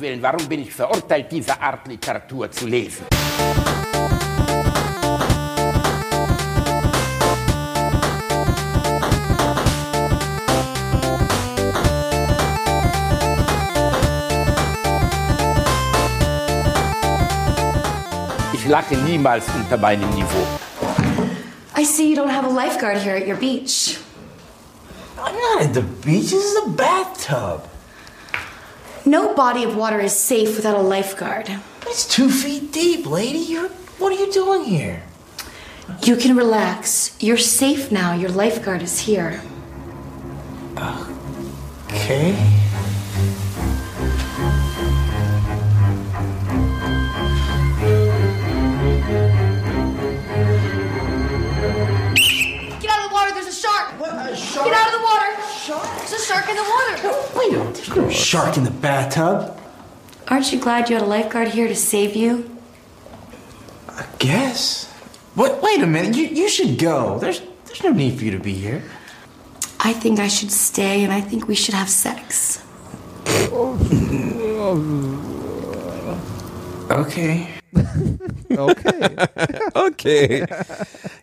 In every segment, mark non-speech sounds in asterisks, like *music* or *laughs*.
Willen, warum bin ich verurteilt, diese Art Literatur zu lesen? Ich lache niemals unter meinem Niveau. I see you don't have a lifeguard here at your beach. I'm not at the beach. This is a bathtub. No body of water is safe without a lifeguard. But it's two feet deep, lady. You're, what are you doing here? You can relax. You're safe now. Your lifeguard is here. Okay. Shark? Get out of the water. Shark? There's a shark in the water. Wait a. There's no shark in the bathtub. Aren't you glad you had a lifeguard here to save you? I guess. What? Wait a minute. You, you should go. There's, there's no need for you to be here. I think I should stay and I think we should have sex. *laughs* Okay. Okay. *laughs* Okay.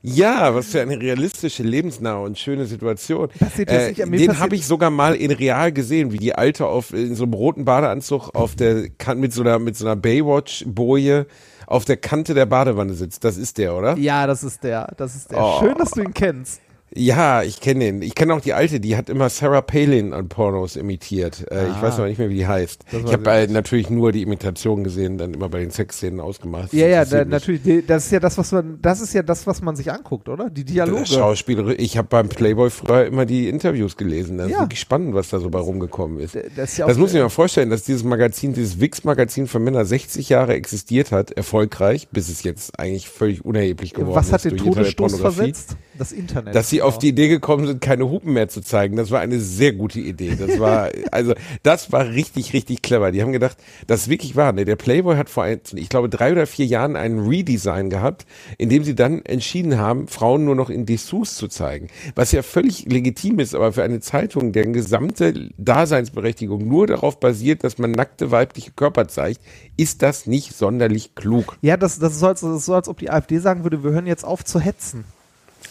Ja, was für eine realistische, lebensnahe und schöne Situation. Passiert jetzt nicht an mir, den habe ich sogar mal in real gesehen, wie die Alte auf in so einem roten Badeanzug auf der mit so einer mit so einer Baywatch-Boje auf der Kante der Badewanne sitzt. Das ist der, oder? Ja, das ist der. Das ist der. Oh. Schön, dass du ihn kennst. Ja, ich kenne ihn. Ich kenne auch die Alte, die hat immer Sarah Palin an Pornos imitiert. Äh, Ich weiß aber nicht mehr, wie die heißt. Das Ich habe äh, natürlich nur die Imitation gesehen, dann immer bei den Sexszenen ausgemacht. Das Ja, ja, da, natürlich. Das ist ja das, was man, das ist ja das, was man sich anguckt, oder? Die Dialoge. Schauspieler. Ich habe beim Playboy früher immer die Interviews gelesen. Das Ja. ist wirklich spannend, was da so bei rumgekommen ist. Das ist ja Das muss ich mir mal vorstellen, dass dieses Magazin, dieses Wix-Magazin für Männer 60 Jahre existiert hat, erfolgreich, bis es jetzt eigentlich völlig unerheblich geworden Was ist. hat den Todesstoß versetzt? Das Internet. Dass sie auf die Idee gekommen sind, keine Hupen mehr zu zeigen. Das war eine sehr gute Idee. Das war, *laughs* also, das war richtig, richtig clever. Die haben gedacht, das ist wirklich wahr. Ne? Der Playboy hat vor, ein, ich glaube, drei oder vier Jahren einen Redesign gehabt, in dem sie dann entschieden haben, Frauen nur noch in Dessous zu zeigen. Was ja völlig legitim ist, aber für eine Zeitung, deren gesamte Daseinsberechtigung nur darauf basiert, dass man nackte weibliche Körper zeigt, ist das nicht sonderlich klug. Ja, das, das, ist so, als, das ist so, als ob die AfD sagen würde, wir hören jetzt auf zu hetzen.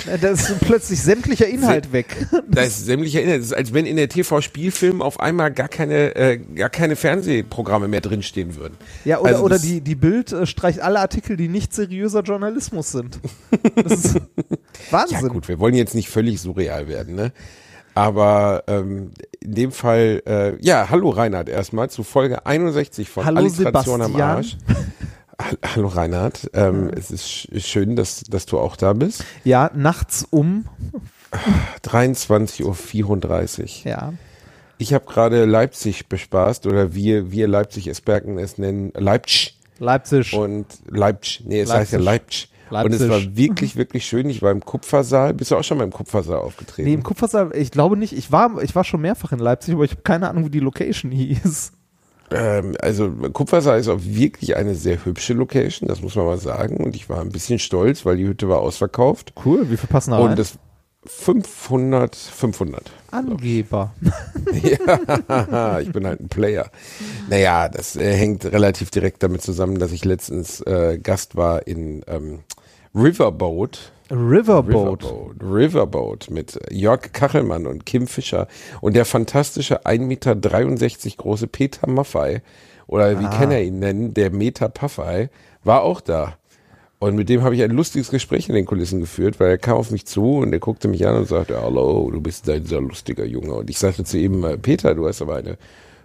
Da ist plötzlich sämtlicher Inhalt weg. Da ist sämtlicher Inhalt. Das ist, als wenn in der TV-Spielfilm auf einmal gar keine, äh, gar keine Fernsehprogramme mehr drinstehen würden. Ja, oder, Also oder die, die Bild äh, streicht alle Artikel, die nicht seriöser Journalismus sind. Das ist *laughs* Wahnsinn. Ja gut, wir wollen jetzt nicht völlig surreal werden, ne? Aber ähm, in dem Fall, äh, ja, hallo Reinhard erstmal zu Folge 61 von Hallo Alliteration am Sebastian. Arsch. *laughs* Ha- Hallo Reinhard, ähm, es ist sch- schön, dass, dass du auch da bist. Ja, nachts um. 23.34 Uhr. Ja. Ich habe gerade Leipzig bespaßt oder wir, wir Leipzig-Esperken es nennen Leipzig. Leipzig. Und Leipzig, nee, es heißt ja Leipzig. Leipzig. Und es Leipzig. war *laughs* wirklich, wirklich schön. Ich war im Kupfersaal. Bist du auch schon mal im Kupfersaal aufgetreten? Nee, im Kupfersaal, ich glaube nicht. Ich war, ich war schon mehrfach in Leipzig, aber ich habe keine Ahnung, wie die Location hieß. Ähm, also Kupfersaal ist auch wirklich eine sehr hübsche Location, das muss man mal sagen. Und ich war ein bisschen stolz, weil die Hütte war ausverkauft. Cool, wie viel passen da rein? Und das 500, 500. Angeber. *laughs* ja, ich bin halt ein Player. Naja, das äh, hängt relativ direkt damit zusammen, dass ich letztens äh, Gast war in ähm, Riverboat. Riverboat. Riverboat. Riverboat mit Jörg Kachelmann und Kim Fischer und der fantastische 1,63 Meter große Peter Maffei oder wie kann er ihn nennen, der Meter Paffei, war auch da. Und mit dem habe ich ein lustiges Gespräch in den Kulissen geführt, weil er kam auf mich zu und er guckte mich an und sagte, hallo, du bist ein sehr lustiger Junge. Und ich sagte zu ihm, Peter, du hast aber eine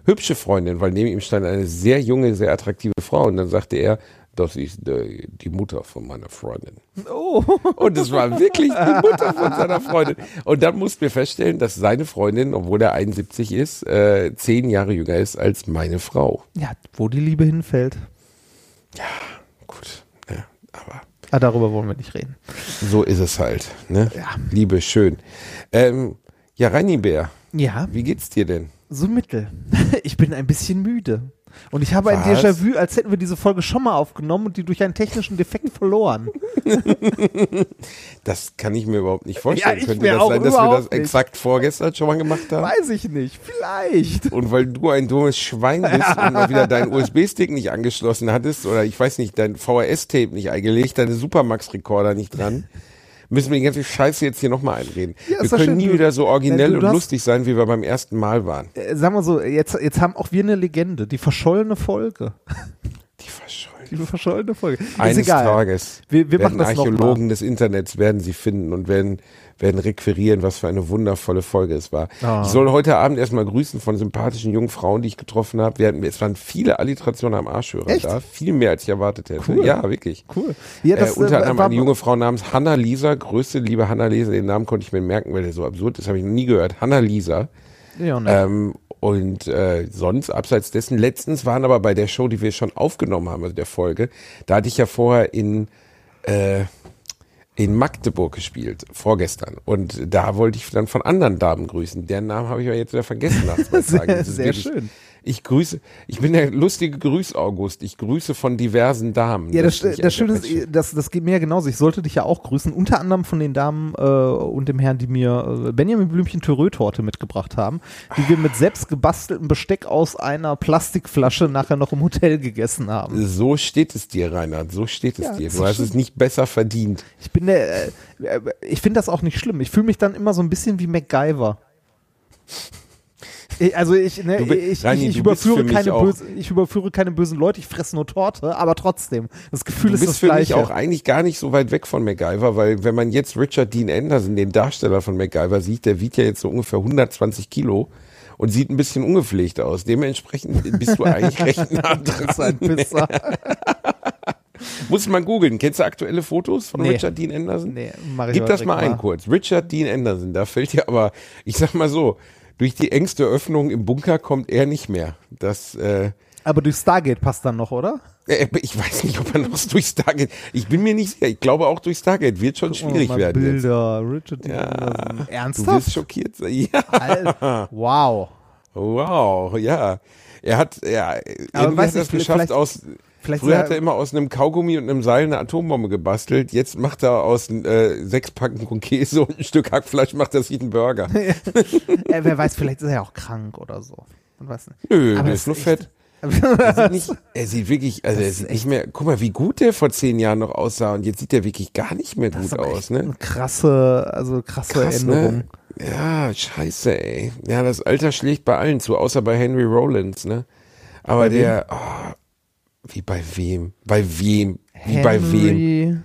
hübsche Freundin, weil neben ihm stand eine sehr junge, sehr attraktive Frau. Und dann sagte er, das ist äh, die Mutter von meiner Freundin. Oh. Und es war wirklich die Mutter von seiner Freundin. Und dann mussten wir feststellen, dass seine Freundin, obwohl er 71 ist, äh, zehn Jahre jünger ist als meine Frau. Ja, wo die Liebe hinfällt. Gut, ja, aber Ah, darüber wollen wir nicht reden. so ist es halt. Ne? Ja. Liebe, schön. Ähm, ja, Reini Bär, Ja, wie geht's dir denn? so mittel. *laughs* Ich bin ein bisschen müde. Und ich habe ein Was? Déjà-vu, als hätten wir diese Folge schon mal aufgenommen und die durch einen technischen Defekt verloren. *laughs* Das kann ich mir überhaupt nicht vorstellen. Ja, Könnte das sein, dass wir das nicht. exakt vorgestern schon mal gemacht haben? Weiß ich nicht, vielleicht. Und weil du ein dummes Schwein bist und mal wieder deinen *laughs* USB-Stick nicht angeschlossen hattest oder ich weiß nicht, dein VHS-Tape nicht eingelegt, deine Supermax-Rekorder nicht dran, müssen wir die ganze Scheiße jetzt hier nochmal einreden. Ja, wir können schön, nie du- wieder so originell und hast- lustig sein, wie wir beim ersten Mal waren. Äh, sagen wir so, jetzt, jetzt haben auch wir eine Legende, die verschollene Folge. Die verschollen. Die verschollene Folge. Eines ist egal. Tages Wir, wir werden machen das Archäologen des Internets werden sie finden und werden, werden requirieren, was für eine wundervolle Folge es war. Ah. Ich soll heute Abend erstmal grüßen von sympathischen jungen Frauen, die ich getroffen habe. Wir hatten, es waren viele Alliterationen am Arschhörer da, viel mehr als ich erwartet hätte. Cool. Ja, wirklich. Cool. Ja, das, äh, unter äh, anderem war- eine junge Frau namens Hanna Lisa. Größte liebe Hanna Lisa, den Namen konnte ich mir merken, weil der so absurd ist, habe ich noch nie gehört. Hanna Lisa. Ja, ne. Ähm, und äh, sonst, abseits dessen, letztens waren aber bei der Show, die wir schon aufgenommen haben, also der Folge, da hatte ich ja vorher in, äh, in Magdeburg gespielt, vorgestern. Und da wollte ich dann von anderen Damen grüßen. Deren Namen habe ich aber jetzt wieder vergessen nach *laughs* zwei Sehr- Tagen. Ist sehr schön. Ich grüße, ich bin der lustige Grüß-August. Ich grüße von diversen Damen. Ja, das, ich das Schöne ist, das, das geht mir ja genauso. Ich sollte dich ja auch grüßen, unter anderem von den Damen äh, und dem Herrn, die mir äh, Benjamin Blümchen Törö-Torte mitgebracht haben, die wir mit selbst gebasteltem Besteck aus einer Plastikflasche nachher noch im Hotel gegessen haben. So steht es dir, Reinhard. So steht es Ja, dir. das Du hast es nicht besser verdient. Ich bin der, äh, äh, ich finde das auch nicht schlimm. Ich fühle mich dann immer so ein bisschen wie MacGyver. Also ich, ne, Du bi- ich, Rani, ich, ich, bist überführe keine böse, ich überführe keine bösen Leute, ich fresse nur Torte, aber trotzdem, das Gefühl Du ist bist das für gleiche. mich auch eigentlich gar nicht so weit weg von MacGyver, weil wenn man jetzt Richard Dean Anderson, den Darsteller von MacGyver, sieht, der wiegt ja jetzt so ungefähr 120 Kilo und sieht ein bisschen ungepflegt aus. Dementsprechend bist du eigentlich *laughs* recht nah dran. Pisser. *laughs* Muss man googeln. Kennst du aktuelle Fotos von Nee. Richard Dean Anderson? Nee, mach ich Gib das mal ein kurz. Richard Dean Anderson, da fällt dir aber, ich sag mal so, durch die engste Öffnung im Bunker kommt er nicht mehr. Das, äh, Aber durch Stargate passt dann noch, oder? äh, ich weiß nicht, ob er noch *laughs* durch Stargate, ich bin mir nicht sicher, ich glaube auch durch Stargate wird schon schwierig oh, werden jetzt. Bilder, Richard Dean Ja, Anderson. Du Ernsthaft? wirst schockiert sein. *laughs* Ja, Alter, wow. wow, ja. Er hat, ja, hat er nicht, es geschafft aus, vielleicht früher hat er immer aus einem Kaugummi und einem Seil eine Atombombe gebastelt, jetzt macht er aus äh, sechs Packen Käse und ein Stück Hackfleisch, macht er sich einen Burger. *laughs* äh, wer weiß, vielleicht ist er ja auch krank oder so. Man weiß nicht. Nö, Aber der das ist nur fett. Er sieht, nicht, er sieht wirklich, also er ist sieht nicht mehr, guck mal, wie gut der vor zehn Jahren noch aussah und jetzt sieht er wirklich gar nicht mehr Das gut aus, ne? eine krasse, also krasse Krass, Änderung. ne? Ja, scheiße, ey. Ja, das Alter schlägt bei allen zu, außer bei Henry Rollins, ne? Aber der, oh, wie bei wem? Bei wem? Wie bei wem?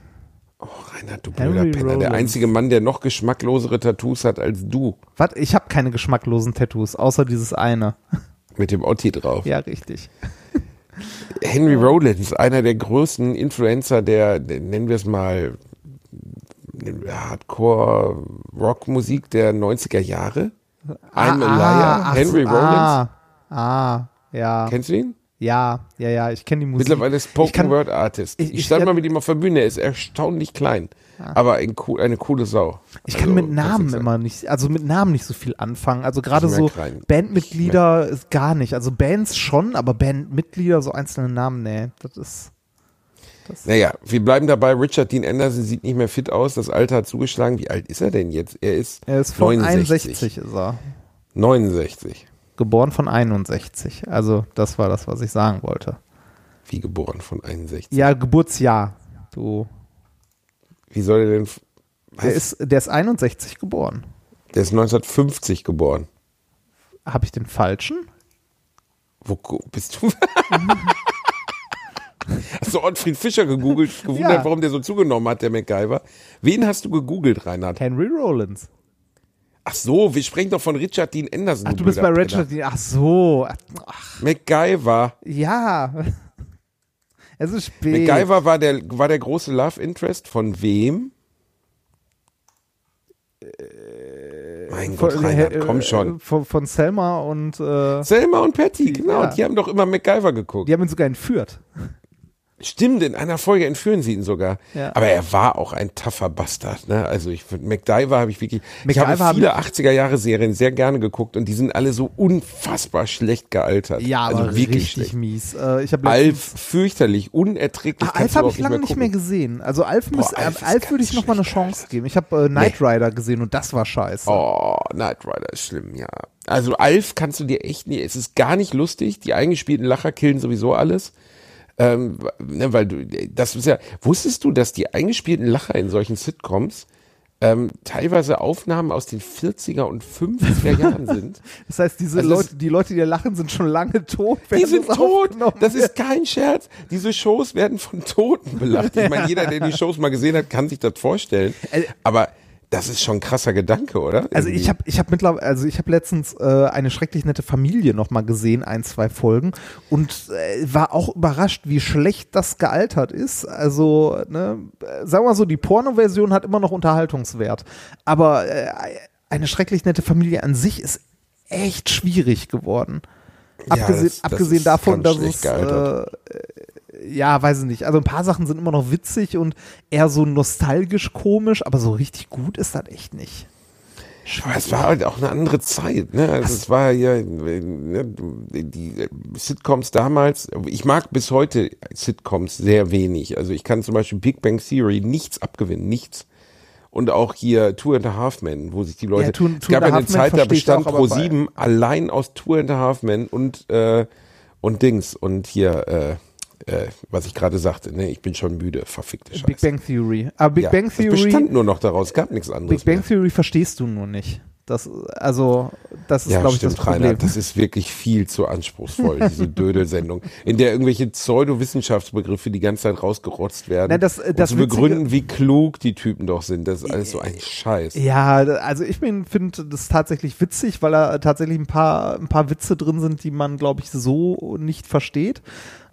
Oh, Reinhard, du Henry blöder Penner. Der Rollins. einzige Mann, der noch geschmacklosere Tattoos hat als du. Warte, ich habe keine geschmacklosen Tattoos, außer dieses eine. Mit dem Otti drauf. Ja, richtig. Henry Rollins, einer der größten Influencer der, der nennen wir es mal, Hardcore-Rock-Musik der 90er Jahre. I'm a Liar. ach Henry so, Rollins. Ah, ah, ja. Kennst du ihn? Ja, ja, ja, ich kenne die Musik. Mittlerweile Spoken kann- Word Artist. ich- Ich, ich- stand ja- mal mit ihm auf der Bühne, er ist erstaunlich klein. Aber ein, eine coole Sau. Ich kann Also, mit muss Namen immer nicht, also mit Namen nicht so viel anfangen. Also gerade so rein. Bandmitglieder ist gar nicht. Also Bands schon, aber Bandmitglieder, so einzelne Namen, nee, das ist. Naja, wir bleiben dabei. Richard Dean Anderson sieht nicht mehr fit aus. Das Alter hat zugeschlagen. Wie alt ist er denn jetzt? Er ist, Er ist von 69. 61 ist er. 69. Geboren von 61. Also das war das, was ich sagen wollte. Wie geboren von 61. Ja, Geburtsjahr. Du. Wie soll er denn. Der ist, der ist 61 geboren. Der ist 1950 geboren. Habe ich den falschen? Wo bist du? *laughs* Hast du Ottfried Fischer gegoogelt, gewundert, Ja. warum der so zugenommen hat, der MacGyver? Wen hast du gegoogelt, Reinhard? Henry Rollins. Ach so, wir sprechen doch von Richard Dean Anderson. Ach, du bist bei Richard. Dean- Ach so. Ach. MacGyver. ja. *laughs* Es ist spät. MacGyver war der, war der große Love Interest von wem? mein Gott, Von, Reinhard, äh, komm schon. Von, von Selma und äh, Selma und Patty, genau, Ja. die haben doch immer MacGyver geguckt. die haben ihn sogar entführt. Stimmt, in einer Folge entführen sie ihn sogar. Ja. Aber er war auch ein tougher Bastard. Ne? Also ich MacGyver habe ich wirklich. ich MacGyver habe viele hab 80er Jahre Serien sehr gerne geguckt und die sind alle so unfassbar schlecht gealtert. Ja, also aber wirklich richtig schlecht. mies. Äh, ich Alf fürchterlich, unerträglich. Ah, Alf habe ich lange nicht mehr gesehen. Also Alf, müsst, Alf Alf, Alf würde ich noch mal eine Chance geben. Ich habe äh, Knight Rider gesehen und das war scheiße. Oh, Knight Rider ist schlimm, ja. Also Alf kannst du dir echt nie, es ist gar nicht lustig. Die eingespielten Lacher killen sowieso alles. Ähm, ne, weil du, das ist ja, wusstest du, dass die eingespielten Lacher in solchen Sitcoms ähm, teilweise Aufnahmen aus den 40er und 50er Jahren *laughs* sind? Das heißt, diese Also Leute, die Leute, die da lachen, sind schon lange tot. Die sind tot. Das ist kein Scherz. Diese Shows werden von Toten belacht. Ich *laughs* meine, jeder, der die Shows mal gesehen hat, kann sich das vorstellen. Aber das ist schon ein krasser Gedanke, oder? Also ich habe ich habe mittlerweile also ich habe letztens äh, eine schrecklich nette Familie noch mal gesehen, ein zwei Folgen und äh, war auch überrascht, wie schlecht das gealtert ist. Also ne, sagen wir mal so, die Porno-Version hat immer noch Unterhaltungswert, aber äh, eine schrecklich nette Familie an sich ist echt schwierig geworden. Ja, abgesehen das- das abgesehen ist davon, dass es äh, ja, weiß ich nicht. Also ein paar Sachen sind immer noch witzig und eher so nostalgisch komisch, aber so richtig gut ist das echt nicht. Aber es war halt auch eine andere Zeit, ne? Also es war ja ne, die Sitcoms damals. Ich mag bis heute Sitcoms sehr wenig. Also ich kann zum Beispiel Big Bang Theory nichts abgewinnen, nichts. Und auch hier Two and a Half Men, wo sich die Leute. Ja, Two- es Two gab and ja eine Zeit, da bestand auch, Pro bei- 7 allein aus Two and a Half Men und äh, und Dings und hier äh, äh, was ich gerade sagte. Ne, ich bin schon müde, verfickte Scheiße. Big Bang Theory. Aber Big ja, Bang Es Theory, bestand nur noch daraus, es gab nichts anderes. Big Bang mehr. Theory verstehst du nur nicht. Das, also, das ist, Ja, glaube ich, das Problem. Rainer, das ist wirklich viel zu anspruchsvoll, diese *laughs* Dödelsendung, in der irgendwelche Pseudowissenschaftsbegriffe die ganze Zeit rausgerotzt werden, Na, das- das zu begründen, wie klug die Typen doch sind. Das ist alles so ein Scheiß. ja, also ich finde das tatsächlich witzig, weil da tatsächlich ein paar, ein paar Witze drin sind, die man, glaube ich, so nicht versteht.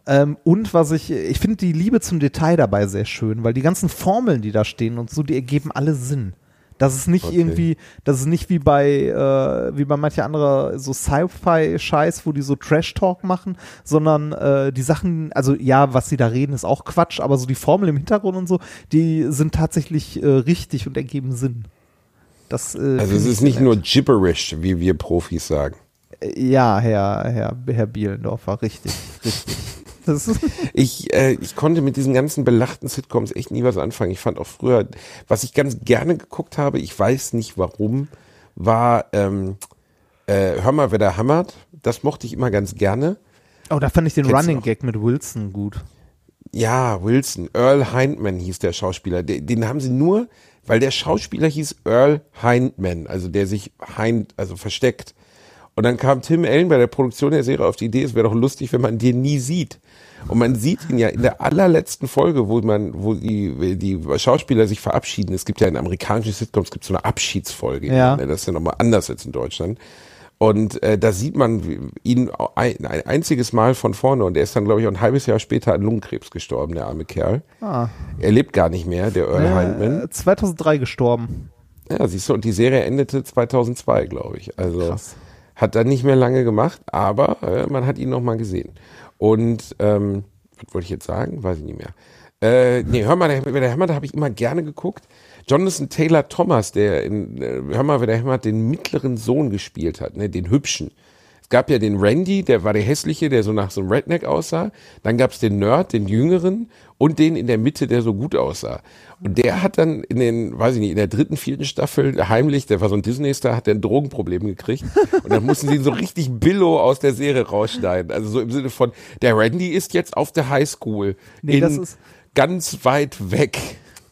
Ähm, und was ich, ich finde die Liebe zum Detail dabei sehr schön, weil die ganzen Formeln, die da stehen und so, die ergeben alle Sinn. Das ist nicht Okay. irgendwie, das ist nicht wie bei, äh, wie bei mancher anderer so Sci-Fi-Scheiß, wo die so Trash-Talk machen, sondern äh, die Sachen, also ja, was sie da reden, ist auch Quatsch, aber so die Formel im Hintergrund und so, die sind tatsächlich äh, richtig und ergeben Sinn. Das, äh, Also es ist nicht sehr nur nett. gibberish, wie wir Profis sagen. Ja, Herr, Herr, Herr Bielendorfer, richtig, richtig. *laughs* Ich, äh, ich konnte mit diesen ganzen belachten Sitcoms echt nie was anfangen. Ich fand auch früher, was ich ganz gerne geguckt habe, ich weiß nicht warum, war ähm, äh, Hör mal, wer da hammert. Das mochte ich immer ganz gerne. oh, da fand ich den Kennst Running? Gag mit Wilson gut. Ja, Wilson, Earl Hindman hieß der Schauspieler. Den, den haben sie nur, weil der Schauspieler hieß Earl Hindman, also der sich Hind, also versteckt. Und dann kam Tim Allen bei der Produktion der Serie auf die Idee, es wäre doch lustig, wenn man den nie sieht. Und man sieht ihn ja in der allerletzten Folge, wo man, wo die, die Schauspieler sich verabschieden. Es gibt ja in amerikanischen Sitcoms gibt so eine Abschiedsfolge. Ja. Ne? Das ist ja nochmal anders als in Deutschland. Und äh, da sieht man ihn ein, ein einziges Mal von vorne und er ist dann, glaube ich, auch ein halbes Jahr später an Lungenkrebs gestorben, der arme Kerl. Ah. Er lebt gar nicht mehr, der Earl Hindman. Äh, 2003 gestorben. Ja, siehst du, und die Serie endete 2002, glaube ich. Also Krass. Hat dann nicht mehr lange gemacht, aber äh, man hat ihn noch mal gesehen. Und ähm, was wollte ich jetzt sagen? Weiß ich nicht mehr. Äh, nee, hör mal, der, der Hammer, da habe ich immer gerne geguckt. Jonathan Taylor Thomas, der in, äh, hör mal, wer der Hammer den mittleren Sohn gespielt hat, ne, den hübschen. Es gab ja den Randy, der war der hässliche, der so nach so einem Redneck aussah. Dann gab es den Nerd, den jüngeren und den in der Mitte, der so gut aussah. Und der hat dann in den, weiß ich nicht, in der dritten, vierten Staffel heimlich, der war so ein Disney-Star, hat der ein Drogenproblem gekriegt. Und dann mussten sie ihn so richtig billo aus der Serie rausschneiden. Also so im Sinne von, der Randy ist jetzt auf der Highschool. Nee, in das ist- ganz weit weg.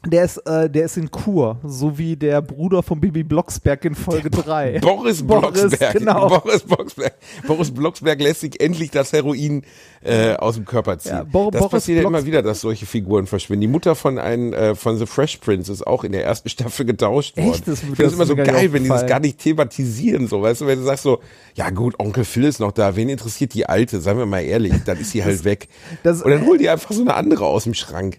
Der ist, äh, der ist in Kur, so wie der Bruder von Bibi Blocksberg in Folge 3. Boris Boris, Blocksberg. genau. Boris Blocksberg. Boris Blocksberg lässt sich endlich das Heroin äh, aus dem Körper ziehen. Ja, Bo- das Boris passiert ja immer wieder, dass solche Figuren verschwinden. Die Mutter von einem äh, von The Fresh Prince ist auch in der ersten Staffel getauscht worden. Echt? Das- ich das finde es ist immer so geil, wenn die das gar nicht thematisieren, so, weißt du, wenn du sagst so, ja gut, Onkel Phil ist noch da, wen interessiert die Alte? Seien wir mal ehrlich, dann ist sie *laughs* halt weg. das- Und dann hol die einfach so eine andere aus dem Schrank.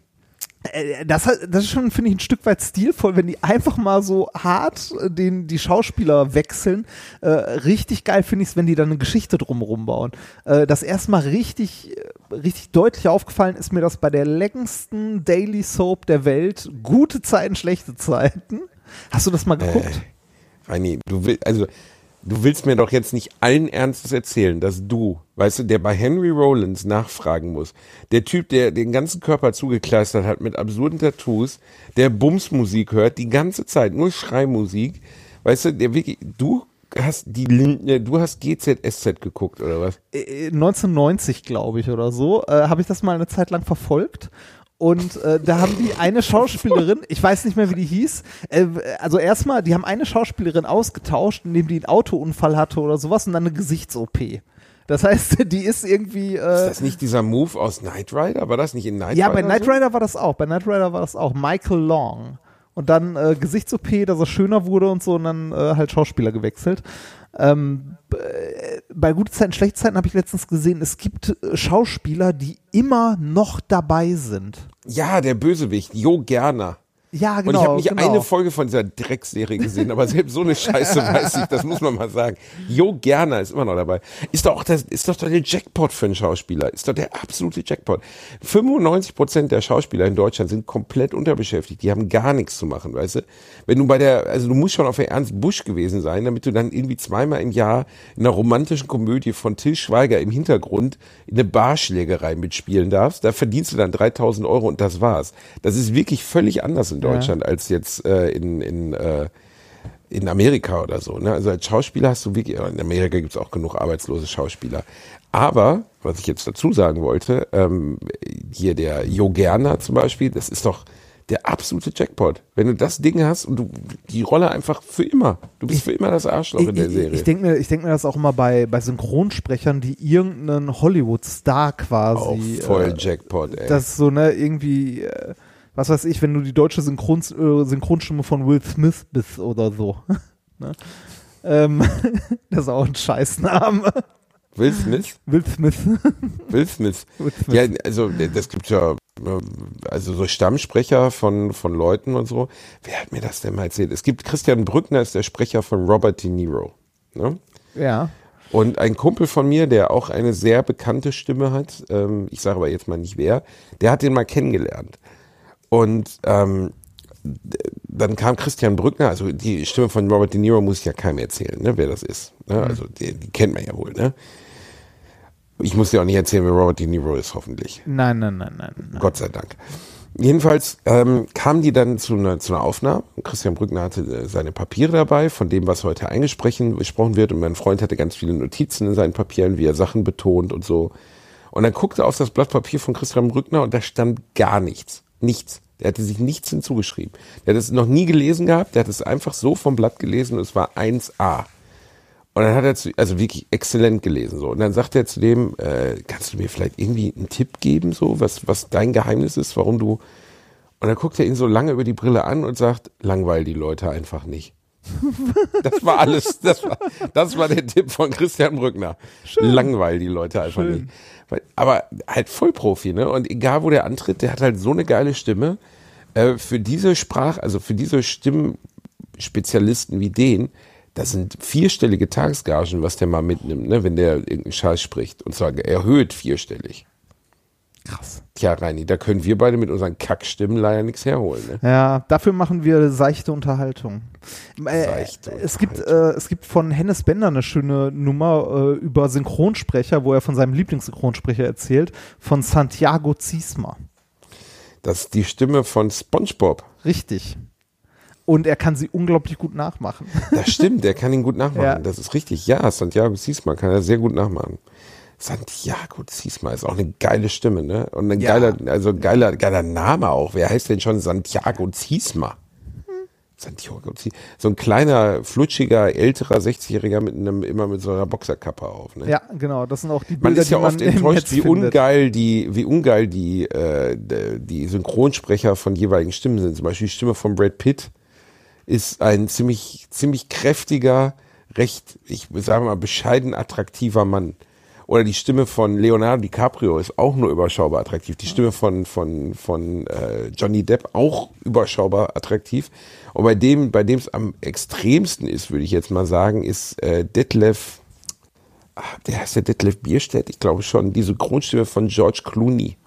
Äh, Das, das ist schon, finde ich, ein Stück weit stilvoll, wenn die einfach mal so hart äh, den, die Schauspieler wechseln. Äh, richtig geil finde ich es, wenn die dann eine Geschichte drumherum bauen. Äh, das erstmal richtig, richtig deutlich aufgefallen ist mir das bei der längsten Daily Soap der Welt, gute Zeiten, schlechte Zeiten. Hast du das mal geguckt? Äh, Reini, du willst, also, du willst mir doch jetzt nicht allen Ernstes erzählen, dass du, weißt du, der bei Henry Rollins nachfragen muss, der Typ, der den ganzen Körper zugekleistert hat mit absurden Tattoos, der Bumsmusik hört, die ganze Zeit, nur Schreimusik, weißt du, der wirklich, du hast die Lindner, du hast GZSZ geguckt oder was? Äh, 1990, glaube ich, oder so, äh, habe ich das mal eine Zeit lang verfolgt. Und äh, da haben die eine Schauspielerin, ich weiß nicht mehr, wie die hieß, äh, also erstmal, die haben eine Schauspielerin ausgetauscht, indem die einen Autounfall hatte oder sowas und dann eine Gesichts-OP. Das heißt, *laughs* die ist irgendwie. Äh, Ist das nicht dieser Move aus Knight Rider? War das nicht in Knight ja, Rider? bei Knight so? Rider war das auch. Bei Knight Rider war das auch. Michael Long. Und dann äh, Gesichts-OP, dass er schöner wurde und so und dann äh, halt Schauspieler gewechselt. Ähm, äh, bei guten Zeiten, schlechten Zeiten habe ich letztens gesehen, es gibt äh, Schauspieler, die immer noch dabei sind. Ja, der Bösewicht, Jo Gerner. Ja, Und genau. ich habe nicht genau. eine Folge von dieser Dreckserie gesehen, aber selbst so eine Scheiße *laughs* weiß ich, das muss man mal sagen. Jo Gerner ist immer noch dabei. Ist doch auch das, ist doch der Jackpot für einen Schauspieler. Ist doch der absolute Jackpot. 95 Prozent der Schauspieler in Deutschland sind komplett unterbeschäftigt. Die haben gar nichts zu machen, weißt du? Wenn du bei der, also du musst schon auf der Ernst Busch gewesen sein, damit du dann irgendwie zweimal im Jahr in einer romantischen Komödie von Till Schweiger im Hintergrund in eine Barschlägerei mitspielen darfst. Da verdienst du dann 3000 Euro und das war's. Das ist wirklich völlig anders in Deutschland als jetzt äh, in, in, äh, in Amerika oder so. Ne? Also als Schauspieler hast du wirklich, in Amerika gibt's auch genug arbeitslose Schauspieler. Aber, was ich jetzt dazu sagen wollte, ähm, hier der Jo Gerner zum Beispiel, das ist doch der absolute Jackpot. Wenn du das Ding hast und du die Rolle einfach für immer, du bist für immer das Arschloch in der ich, Serie. Ich denke mir, ich denk mir das auch immer bei, bei Synchronsprechern, die irgendeinen Hollywood-Star auch quasi. voll äh, Jackpot, ey. Das ist so, ne, irgendwie, äh, was weiß ich, wenn du die deutsche Synchron, äh, Synchronstimme von Will Smith bist oder so. *laughs* ne? ähm, *laughs* das ist auch ein Scheißname. Will Smith? Will Smith. Will Smith. *laughs* Will Smith. Ja, also das gibt ja ähm, also so Stammsprecher von von Leuten und so. Wer hat mir das denn mal erzählt? Es gibt Christian Brückner ist der Sprecher von Robert De Niro. Ne? ja. Und ein Kumpel von mir, der auch eine sehr bekannte Stimme hat, ähm, ich sage aber jetzt mal nicht wer, der hat den mal kennengelernt. Und ähm, dann kam Christian Brückner, also die Stimme von Robert De Niro muss ich ja keinem erzählen, ne, wer das ist. Ne? Also die, die kennt man ja wohl. Ne? Ich muss dir auch nicht erzählen, wer Robert De Niro ist, hoffentlich. Nein, nein, nein, nein. nein. Gott sei Dank. Jedenfalls ähm, kamen die dann zu einer, zu einer Aufnahme. Christian Brückner hatte äh, seine Papiere dabei, von dem, was heute eingesprochen gesprochen wird. Und mein Freund hatte ganz viele Notizen in seinen Papieren, wie er Sachen betont und so. Und dann guckte er auf das Blatt Papier von Christian Brückner und da stand gar nichts. Nichts. Der hatte sich nichts hinzugeschrieben. Der hat es noch nie gelesen gehabt. Der hat es einfach so vom Blatt gelesen und es war 1a. Und dann hat er zu, also wirklich exzellent gelesen so. Und dann sagt er zu dem, äh, kannst du mir vielleicht irgendwie einen Tipp geben, so, was, was dein Geheimnis ist, warum du. Und dann guckt er ihn so lange über die Brille an und sagt, langweil die Leute einfach nicht. *laughs* Das war alles, das war, das war der Tipp von Christian Brückner. Langweil die Leute einfach nicht. Aber halt Vollprofi, ne? Und egal wo der antritt, der hat halt so eine geile Stimme. Äh, für diese Sprach, also für diese Stimmspezialisten wie den, das sind vierstellige Tagesgagen, was der mal mitnimmt, ne, wenn der irgendeinen Scheiß spricht. Und zwar erhöht vierstellig. Krass. Tja, Reini, da können wir beide mit unseren Kackstimmen leider nichts herholen. Ne? Ja, dafür machen wir seichte Unterhaltung. Äh, Seichte es gibt äh, es gibt von Hennes Bender eine schöne Nummer äh, über Synchronsprecher, wo er von seinem Lieblingssynchronsprecher erzählt, von Santiago Ziesma. Das ist die Stimme von SpongeBob. Richtig. Und er kann sie unglaublich gut nachmachen. Das stimmt, der kann ihn gut *laughs* nachmachen. Ja. Das ist richtig. Ja, Santiago Ziesma kann er sehr gut nachmachen. Santiago Ziesma ist auch eine geile Stimme, ne? Und ein Ja. geiler, also geiler, geiler Name auch. Wer heißt denn schon Santiago Ziesma? Santiago Ziesma. So ein kleiner, flutschiger, älterer 60-Jähriger mit einem, immer mit so einer Boxerkappe auf, ne? Ja, genau. Das sind auch die Man Bilder, ist ja die man oft im enttäuscht, wie ungeil die, wie ungeil die, äh, die Synchronsprecher von jeweiligen Stimmen sind. Zum Beispiel die Stimme von Brad Pitt ist ein ziemlich, ziemlich kräftiger, recht, ich sage mal, bescheiden attraktiver Mann. Oder die Stimme von Leonardo DiCaprio ist auch nur überschaubar attraktiv. Die Stimme von, von, von äh, Johnny Depp auch überschaubar attraktiv. Und bei dem, bei dem es am extremsten ist, würde ich jetzt mal sagen, ist äh, Detlef ah, der heißt der Detlef Bierstedt, ich glaube schon, die Synchronstimme von George Clooney.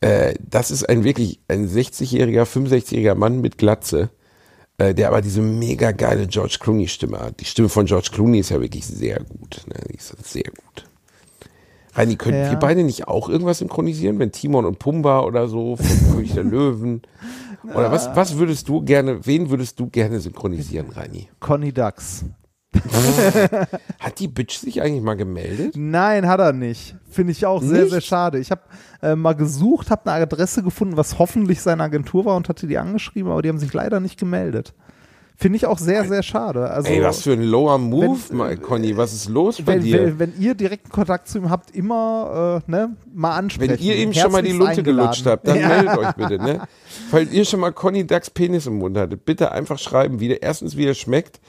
Äh, das ist ein wirklich ein 60-jähriger, 65-jähriger Mann mit Glatze, äh, der aber diese mega geile George Clooney Stimme hat. Die Stimme von George Clooney ist ja wirklich sehr gut. Ne? Die ist sehr gut. Reini, können Ja. wir beide nicht auch irgendwas synchronisieren, wenn Timon und Pumba oder so von König der *laughs* Löwen? Oder was, was würdest du gerne, wen würdest du gerne synchronisieren, Reini? Conny Dax. Hat die Bitch sich eigentlich mal gemeldet? Nein, hat er nicht. Finde ich auch sehr, Nicht? sehr schade. Ich habe äh, mal gesucht, habe eine Adresse gefunden, was hoffentlich seine Agentur war und hatte die angeschrieben, aber die haben sich leider nicht gemeldet. Finde ich auch sehr, sehr schade. Also, Ey, was für ein lower Move, wenn- Conny. Was ist los bei wenn, dir? wenn, wenn ihr direkten Kontakt zu ihm habt, immer äh, ne, mal ansprechen. Wenn ihr ihm schon mal die Lunte gelutscht habt, dann Ja. meldet euch bitte, ne? *laughs* Falls ihr schon mal Conny Ducks Penis im Mund hattet, bitte einfach schreiben, wie der, erstens, wie er schmeckt,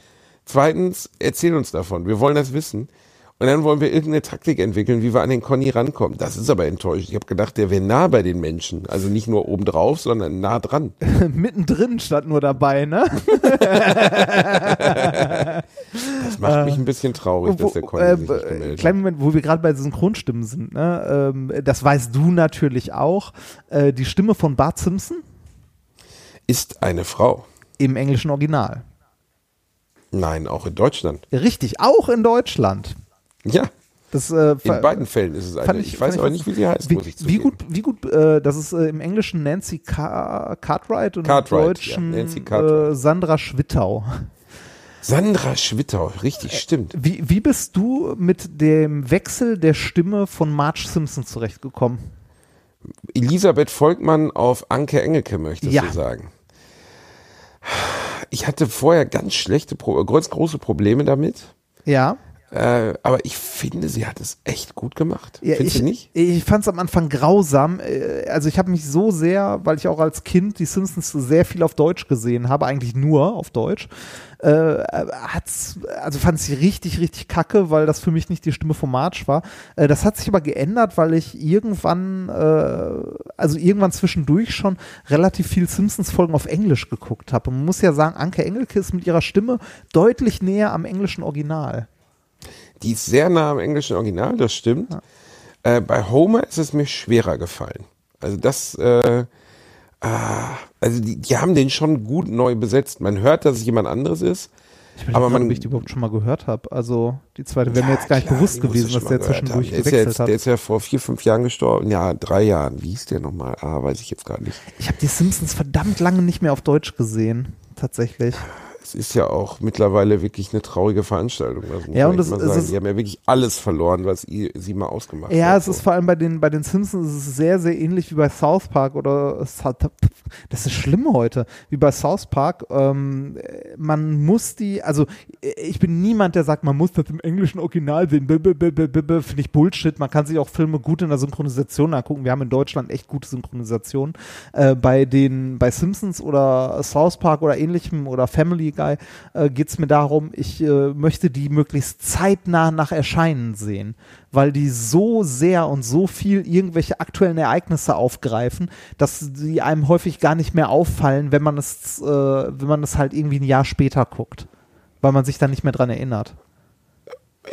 zweitens, erzähl uns davon. Wir wollen das wissen. Und dann wollen wir irgendeine Taktik entwickeln, wie wir an den Conny rankommen. Das ist aber enttäuschend. Ich habe gedacht, der wäre nah bei den Menschen. Also nicht nur obendrauf, sondern nah dran. *laughs* Mittendrin stand nur dabei, ne? *laughs* Das macht mich ein bisschen traurig, dass der Conny äh, sich nicht äh, gemeldet kleinen Moment, wo wir gerade bei Synchronstimmen sind, ne? ähm, das weißt du natürlich auch. Äh, die Stimme von Bart Simpson Ist eine Frau. im englischen Original. Nein, auch in Deutschland. Richtig, auch in Deutschland. Ja, Das, äh, in beiden Fällen ist es eine. fand Ich, weiß aber nicht, wie sie heißt, wie, muss ich wie zugeben. gut, wie gut, äh, das ist äh, im Englischen Nancy Car Cartwright und Cartwright, im Deutschen ja, Cartwright. äh, Sandra Schwittau. Sandra Schwittau, richtig, stimmt. Wie, wie bist du mit dem Wechsel der Stimme von Marge Simpson zurechtgekommen? Elisabeth Volkmann auf Anke Engelke, möchtest Ja. du sagen? Ich hatte vorher ganz schlechte, ganz große Probleme damit. Ja. Äh, aber ich finde, sie hat es echt gut gemacht. Ja, Findest ich, du nicht? Ich fand es am Anfang grausam. Äh, Also ich habe mich so sehr, weil ich auch als Kind die Simpsons sehr viel auf Deutsch gesehen habe, eigentlich nur auf Deutsch, äh, hat's, also fand ich richtig, richtig kacke, weil das für mich nicht die Stimme von Marge war. Äh, das hat sich aber geändert, weil ich irgendwann, äh, also irgendwann zwischendurch schon relativ viel Simpsons-Folgen auf Englisch geguckt habe. Man muss ja sagen, Anke Engelke ist mit ihrer Stimme deutlich näher am englischen Original. Die ist sehr nah am englischen Original, das stimmt. Äh, bei Homer ist es mir schwerer gefallen. Also das, äh, ah, also die, die haben den schon gut neu besetzt. Man hört, dass es jemand anderes ist. Ich bin Aber man- ob ich die überhaupt schon mal gehört habe. Also die zweite wäre mir Ja, jetzt gar nicht klar, bewusst gewesen, dass der zwischendurch der ist gewechselt jetzt, hat. Der ist ja vor vier, fünf Jahren gestorben. Ja, drei Jahren. Wie hieß der nochmal? Ah, weiß ich jetzt gar nicht. Ich habe die Simpsons verdammt lange nicht mehr auf Deutsch gesehen, tatsächlich. Es ist ja auch mittlerweile wirklich eine traurige Veranstaltung. Das muss Ja, und es- mal sagen. Die haben ja wirklich alles verloren, was sie mal ausgemacht Ja, hat. es ist vor allem bei den, bei den Simpsons ist es sehr, sehr ähnlich wie bei South Park oder das ist schlimm heute, wie bei South Park. Ähm, man muss die, also ich bin niemand, der sagt, man muss das im englischen Original sehen. Finde ich Bullshit. Man kann sich auch Filme gut in der Synchronisation angucken. Wir haben in Deutschland echt gute Synchronisation. Äh, bei den, bei Simpsons oder South Park oder ähnlichem oder Family Guy äh, geht es mir darum, ich äh, möchte die möglichst zeitnah nach Erscheinen sehen, weil die so sehr und so viel irgendwelche aktuellen Ereignisse aufgreifen, dass sie einem häufig gar nicht mehr auffallen, wenn man es, äh, wenn man es halt irgendwie ein Jahr später guckt, weil man sich dann nicht mehr dran erinnert.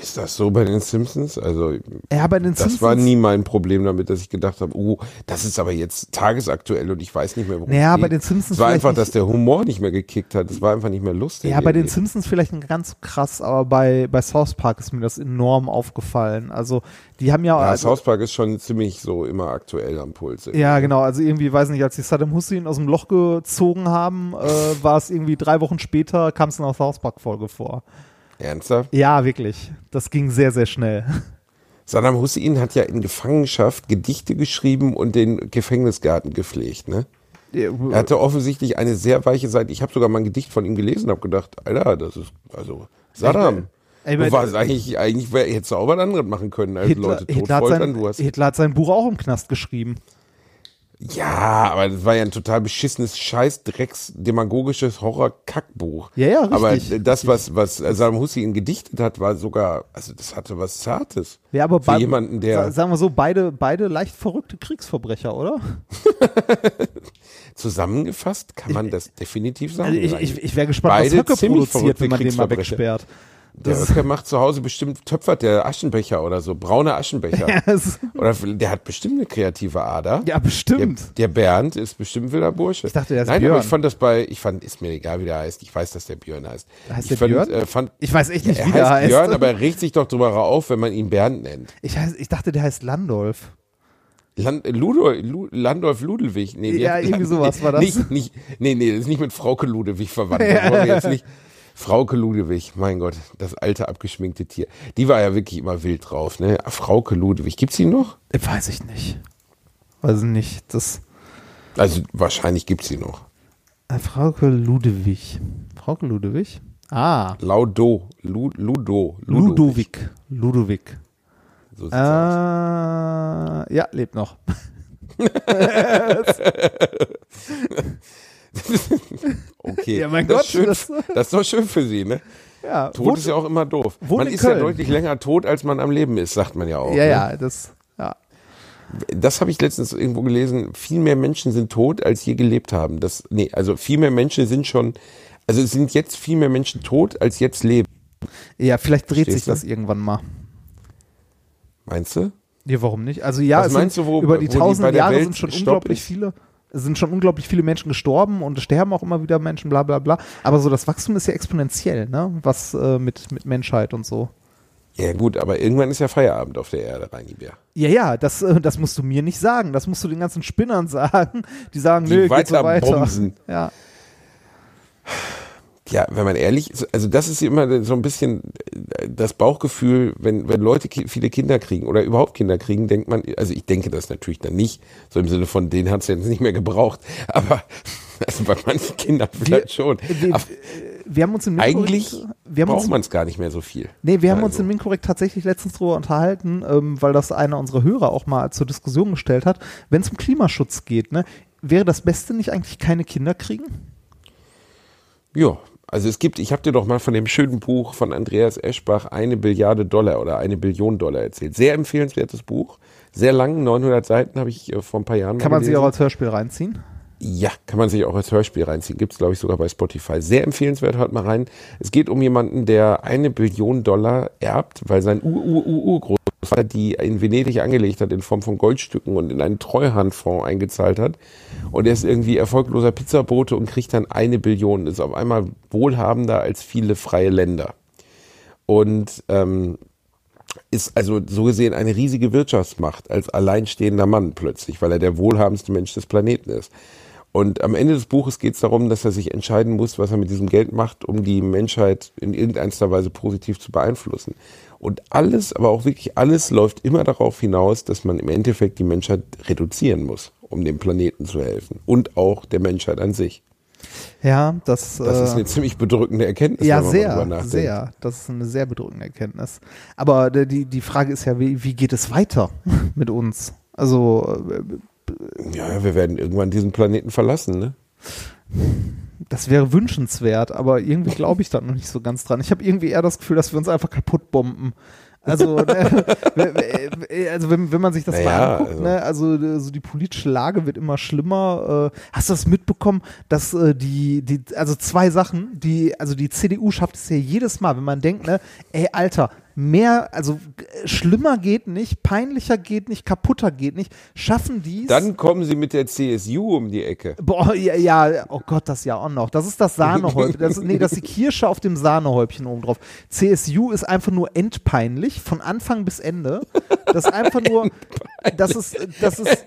Ist das so bei den Simpsons? Also, Ja, bei den das Simpsons. war nie mein Problem damit, dass ich gedacht habe, oh, das ist aber jetzt tagesaktuell und ich weiß nicht mehr, worum Naja, es bei den Simpsons Es war einfach, dass der Humor nicht mehr gekickt hat. Es war einfach nicht mehr lustig. Ja, bei den irgendwie. Simpsons vielleicht nicht ganz krass, aber bei, bei South Park ist mir das enorm aufgefallen. Also, die haben ja. Ja, also, South Park ist schon ziemlich so immer aktuell am Puls. Ja, genau. Also irgendwie, weiß nicht, als sie Saddam Hussein aus dem Loch gezogen haben, äh, war es irgendwie drei Wochen später, kam es in der South Park-Folge vor. Ernsthaft? Ja, wirklich. Das ging sehr, sehr schnell. Saddam Hussein hat ja in Gefangenschaft Gedichte geschrieben und den Gefängnisgarten gepflegt, ne? Er hatte offensichtlich eine sehr weiche Seite. Ich habe sogar mal ein Gedicht von ihm gelesen und habe gedacht, Alter, das ist, also, Saddam. Ey, mein- warst eigentlich, eigentlich hättest du auch was anderes machen können, als Hitler, Leute Hitler, hat sein, Hitler hat sein Buch auch im Knast geschrieben. Ja, aber das war ja ein total beschissenes, scheiß, drecks, demagogisches Horror-Kackbuch. Ja, ja, richtig, Aber das, was, was Saddam Hussein gedichtet hat, war sogar, also das hatte was Zartes. Ja, aber Für jemanden, der sa- Sagen wir so, beide, beide leicht verrückte Kriegsverbrecher, oder? *laughs* zusammengefasst kann man das definitiv sagen. Also ich, ich, ich wäre gespannt, Beide was Höcke produziert, wenn man den mal Kriegsverbrecher. Wegsperrt. Der Das- Röcker macht zu Hause bestimmt, töpfert der Aschenbecher oder so, braune Aschenbecher. *laughs* Ja, Oder der hat bestimmt eine kreative Ader. Ja, bestimmt. Der, der Bernd ist bestimmt wilder Bursche. Ich dachte, der ist Nein, Björn. aber ich fand das bei, ich fand, ist mir egal, wie der heißt. Ich weiß, dass der Björn heißt. Heißt ich der Björn? Äh, fand, Ich weiß echt nicht, wie heißt der heißt. Björn, aber er regt sich doch drüber auf, wenn man ihn Bernd nennt. Ich, heiß, ich dachte, der heißt Landolf. Land, Ludo, Lu, Landolf Ludewig. Nee, Ja, irgendwie sowas war das. Nicht, nicht, nee, nee, das ist nicht mit Frauke Ludewig verwandt. *laughs* Das wollen wir jetzt nicht. Frauke Ludewig, mein Gott, das alte abgeschminkte Tier. Die war ja wirklich immer wild drauf, ne? Frauke Ludewig, gibt's die noch? Weiß ich nicht. Weiß ich nicht. Das. Also wahrscheinlich gibt's die noch. Äh, Frauke Ludewig. Frauke Ludewig? Ah. Laudo, Lu, Ludo, Ludovic. Ludovic. So Äh, ja, lebt noch. *laughs* *laughs* *laughs* *laughs* Okay. Ja, mein das Gott, Ist schön, das- das, ist doch schön für sie, ne? Ja, Tod wohnt- ist ja auch immer doof. Man ist ja Köln. deutlich länger tot, als man am Leben ist, sagt man ja auch. Ja, ne? ja, das. Ja. Das habe ich letztens irgendwo gelesen. Viel mehr Menschen sind tot, als je gelebt haben. Das, nee, also viel mehr Menschen sind schon, also sind jetzt viel mehr Menschen tot, als jetzt leben. Ja, vielleicht dreht Verstehst sich du? das irgendwann mal. Meinst du? Ja, warum nicht? Also ja, Was es meinst sind, du, wo- über die der Jahre Welt sind schon unglaublich ist? viele, sind schon unglaublich viele Menschen gestorben und es sterben auch immer wieder Menschen, bla bla bla. Aber so das Wachstum ist ja exponentiell, ne? Was äh, mit, mit Menschheit und so. Ja gut, aber irgendwann ist ja Feierabend auf der Erde, Reinibär. Ja, ja, das, äh, das musst du mir nicht sagen. Das musst du den ganzen Spinnern *laughs* sagen, die sagen, Die nö, geht so weiter weiter. bumsen. Ja. Ja, wenn man ehrlich ist, also das ist immer so ein bisschen äh, das Bauchgefühl, wenn, wenn Leute ki viele Kinder kriegen oder überhaupt Kinder kriegen, denkt man, also ich denke das natürlich dann nicht, so im Sinne von, den hat es jetzt nicht mehr gebraucht, *laughs* aber also bei manchen Kindern vielleicht schon. Wir, Aber wir haben uns in eigentlich Minkorrekt- wir haben uns braucht man es gar nicht mehr so viel. Nee, wir haben uns Also. in Minkorrekt tatsächlich letztens drüber unterhalten, ähm, weil das einer unserer Hörer auch mal zur Diskussion gestellt hat. Wenn es um Klimaschutz geht, ne, wäre das Beste nicht eigentlich keine Kinder kriegen? Ja, also es gibt, ich habe dir doch mal von dem schönen Buch von Andreas Eschbach eine Billiarde Dollar oder eine Billion Dollar erzählt. Sehr empfehlenswertes Buch, sehr lang, 900 Seiten habe ich äh, vor ein paar Jahren Kann man sich gelesen. auch als Hörspiel reinziehen? Ja, kann man sich auch als Hörspiel reinziehen. Gibt es, glaube ich, sogar bei Spotify. Sehr empfehlenswert, hört mal rein. Es geht um jemanden, der eine Billion Dollar erbt, weil sein Ur-Ur-Ur-Großvater die in Venedig angelegt hat in Form von Goldstücken und in einen Treuhandfonds eingezahlt hat. Und er ist irgendwie erfolgloser Pizzabote und kriegt dann eine Billion. Ist auf einmal wohlhabender als viele freie Länder. Und ähm, ist also so gesehen eine riesige Wirtschaftsmacht als alleinstehender Mann plötzlich, weil er der wohlhabendste Mensch des Planeten ist. Und am Ende des Buches geht es darum, dass er sich entscheiden muss, was er mit diesem Geld macht, um die Menschheit in irgendeiner Weise positiv zu beeinflussen. Und alles, aber auch wirklich alles läuft immer darauf hinaus, dass man im Endeffekt die Menschheit reduzieren muss, um dem Planeten zu helfen. Und auch der Menschheit an sich. Ja, das, Das äh, ist eine ziemlich bedrückende Erkenntnis, ja wenn man sehr, nachdenkt. sehr. Das ist eine sehr bedrückende Erkenntnis. Aber d- die, die Frage ist ja, wie, wie geht es weiter *laughs* mit uns? Also äh, Ja, wir werden irgendwann diesen Planeten verlassen, ne? Das wäre wünschenswert, aber irgendwie glaube ich da noch nicht so ganz dran. Ich habe irgendwie eher das Gefühl, dass wir uns einfach kaputt bomben. Also, *laughs* ne, also wenn, wenn man sich das Naja, mal anguckt, also- ne, also, also die politische Lage wird immer schlimmer. Äh, hast du das mitbekommen, dass äh, die, die, also zwei Sachen, die, also die CDU schafft es ja jedes Mal, wenn man denkt, ne, ey, Alter, mehr, also äh, schlimmer geht nicht, peinlicher geht nicht, kaputter geht nicht, schaffen die Dann kommen sie mit der CSU um die Ecke. Boah, ja, ja, oh Gott, das ja auch noch. Das ist das Sahnehäubchen. Das, nee, das ist die Kirsche auf dem Sahnehäubchen oben drauf. CSU ist einfach nur endpeinlich, von Anfang bis Ende. Das ist einfach nur, *laughs* das ist, das ist,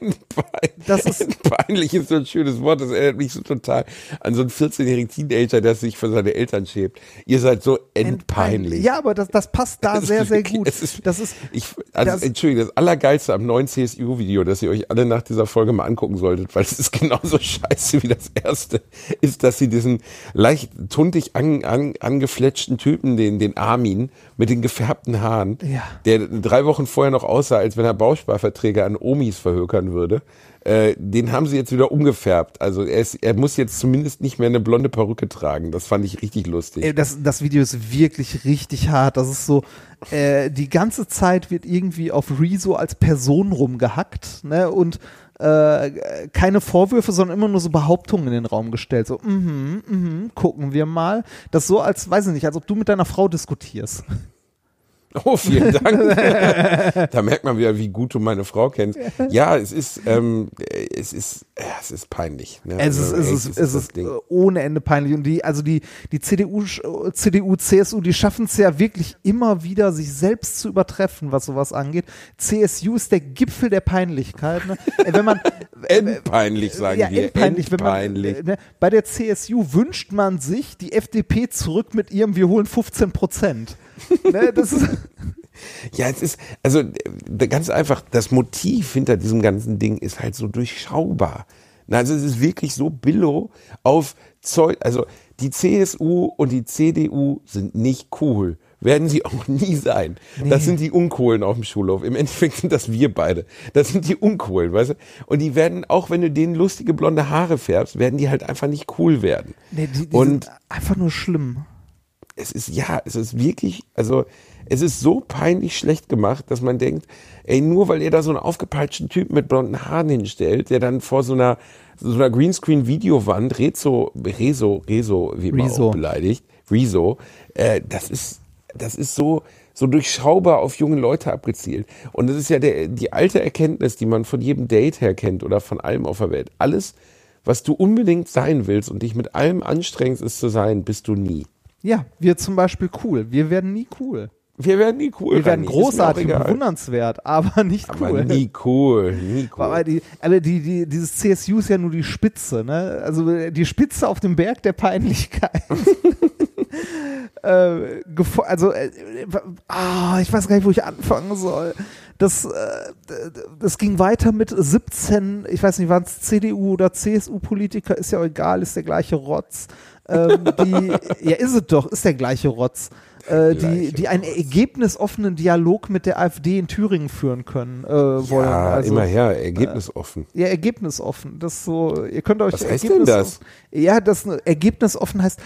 das ist, Peinlich ist so ein schönes Wort, das erinnert mich so total an so einen 14-jährigen Teenager, der sich für seine Eltern schämt. Ihr seid so endpeinlich. Ja, aber das, das passt da Das ist sehr, sehr gut. Ist, Das ist, ich, also das- Entschuldigung, das Allergeilste am neuen CSU-Video, das ihr euch alle nach dieser Folge mal angucken solltet, weil es ist genauso scheiße wie das erste, ist, dass sie diesen leicht tuntig an, an, angefletschten Typen, den, den Armin, mit den gefärbten Haaren, Ja. der drei Wochen vorher noch aussah, als wenn er Bausparverträge an Omis verhökern würde, äh, den haben sie jetzt wieder umgefärbt. Also er, ist, er muss jetzt zumindest nicht mehr eine blonde Perücke tragen. Das fand ich richtig lustig. Das, das Video ist wirklich richtig hart. Das ist so, äh, die ganze Zeit wird irgendwie auf Rezo als Person rumgehackt, ne? Und äh, keine Vorwürfe, sondern immer nur so Behauptungen in den Raum gestellt. So, mhm, mhm, gucken wir mal. Das so als, weiß ich nicht, als ob du mit deiner Frau diskutierst. Oh, vielen Dank. *laughs* da merkt man wieder, wie gut du meine Frau kennst. Ja, es ist, ähm, es ist, ja, es ist peinlich. Ne? Es ist, Also, es ist, es ist äh, ohne Ende peinlich. Und die, also die, die CDU, CDU, CSU, die schaffen es ja wirklich immer wieder, sich selbst zu übertreffen, was sowas angeht. CSU ist der Gipfel der Peinlichkeit. Ne? Äh, Wenn man, *laughs* Endpeinlich, sagen ja, wir. endpeinlich, wenn man, Endpeinlich. äh, ne, bei der CSU wünscht man sich die FDP zurück mit ihrem, wir holen 15 Prozent. *laughs* ne, das ist, Ja, es ist, also äh, ganz einfach, das Motiv hinter diesem ganzen Ding ist halt so durchschaubar. Also es ist wirklich so billow auf Zeug, also die CSU und die CDU sind nicht cool. Werden sie auch nie sein. Das sind die Uncoolen auf dem Schulhof. Im Endeffekt sind das wir beide. Das sind die Uncoolen, weißt du? Und die werden, auch wenn du denen lustige blonde Haare färbst, werden die halt einfach nicht cool werden. nee, die, die Und sind einfach nur schlimm. es ist, ja, es ist wirklich, also es ist so peinlich schlecht gemacht, dass man denkt, ey, nur weil ihr da so einen aufgepeitschten Typ mit blonden Haaren hinstellt, der dann vor so einer, so einer Greenscreen-Videowand, Rezo, Rezo, Rezo, wie immer Rezo. auch beleidigt, Rezo, äh, das ist, das ist so, so durchschaubar auf junge Leute abgezielt. Und das ist ja der, die alte Erkenntnis, die man von jedem Date her kennt oder von allem auf der Welt. Alles, was du unbedingt sein willst und dich mit allem anstrengst, es zu sein, bist du nie. Ja, wir zum Beispiel cool. Wir werden nie cool. Wir werden nie cool. Wir werden großartig und bewundernswert, aber nicht Aber cool. nie cool, nie *laughs* cool. Aber die, aber die, die, dieses CSU ist ja nur die Spitze, ne? Also die Spitze auf dem Berg der Peinlichkeit. *laughs* äh, also, äh, ah, ich weiß gar nicht, wo ich anfangen soll. Das, äh, das ging weiter mit 17, ich weiß nicht, waren es CDU oder CSU-Politiker, ist ja egal, ist der gleiche Rotz. Ähm, die, *laughs* ja, ist es doch, ist der gleiche Rotz. Äh, die, die einen ergebnisoffenen Dialog mit der AfD in Thüringen führen können, äh, wollen. ja, also, immer her, ergebnisoffen. ja, ergebnisoffen. Das so, ihr könnt euch Was heißt denn das? Ja, das Ergebnisoffen heißt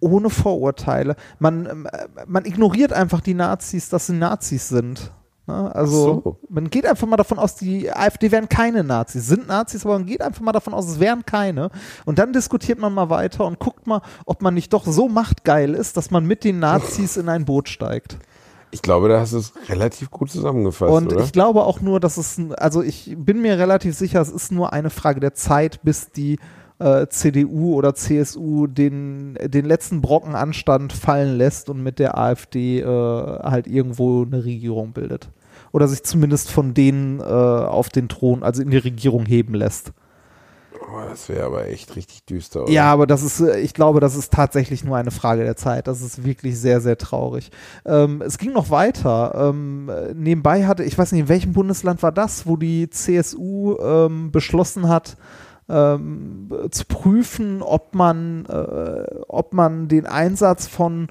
ohne Vorurteile. Man, ähm, man ignoriert einfach die Nazis, dass sie Nazis sind. Ne? Also so. man geht einfach mal davon aus, die AfD wären keine Nazis, sind Nazis, aber man geht einfach mal davon aus, es wären keine. Und dann diskutiert man mal weiter und guckt mal, ob man nicht doch so machtgeil ist, dass man mit den Nazis in ein Boot steigt. Ich glaube, da hast du es relativ gut zusammengefasst, Und oder? ich glaube auch nur, dass es, also ich bin mir relativ sicher, es ist nur eine Frage der Zeit, bis die äh, CDU oder CSU den, den letzten Brocken Anstand fallen lässt und mit der AfD äh, halt irgendwo eine Regierung bildet. Oder sich zumindest von denen äh, auf den Thron, also in die Regierung heben lässt. oh, das wäre aber echt richtig düster. Oder? Ja, aber das ist, äh, ich glaube, das ist tatsächlich nur eine Frage der Zeit. Das ist wirklich sehr, sehr traurig. Ähm, es ging noch weiter. Ähm, äh, nebenbei hatte, ich weiß nicht, in welchem Bundesland war das, wo die CSU ähm, beschlossen hat, ähm, zu prüfen, ob man, äh, ob man den Einsatz von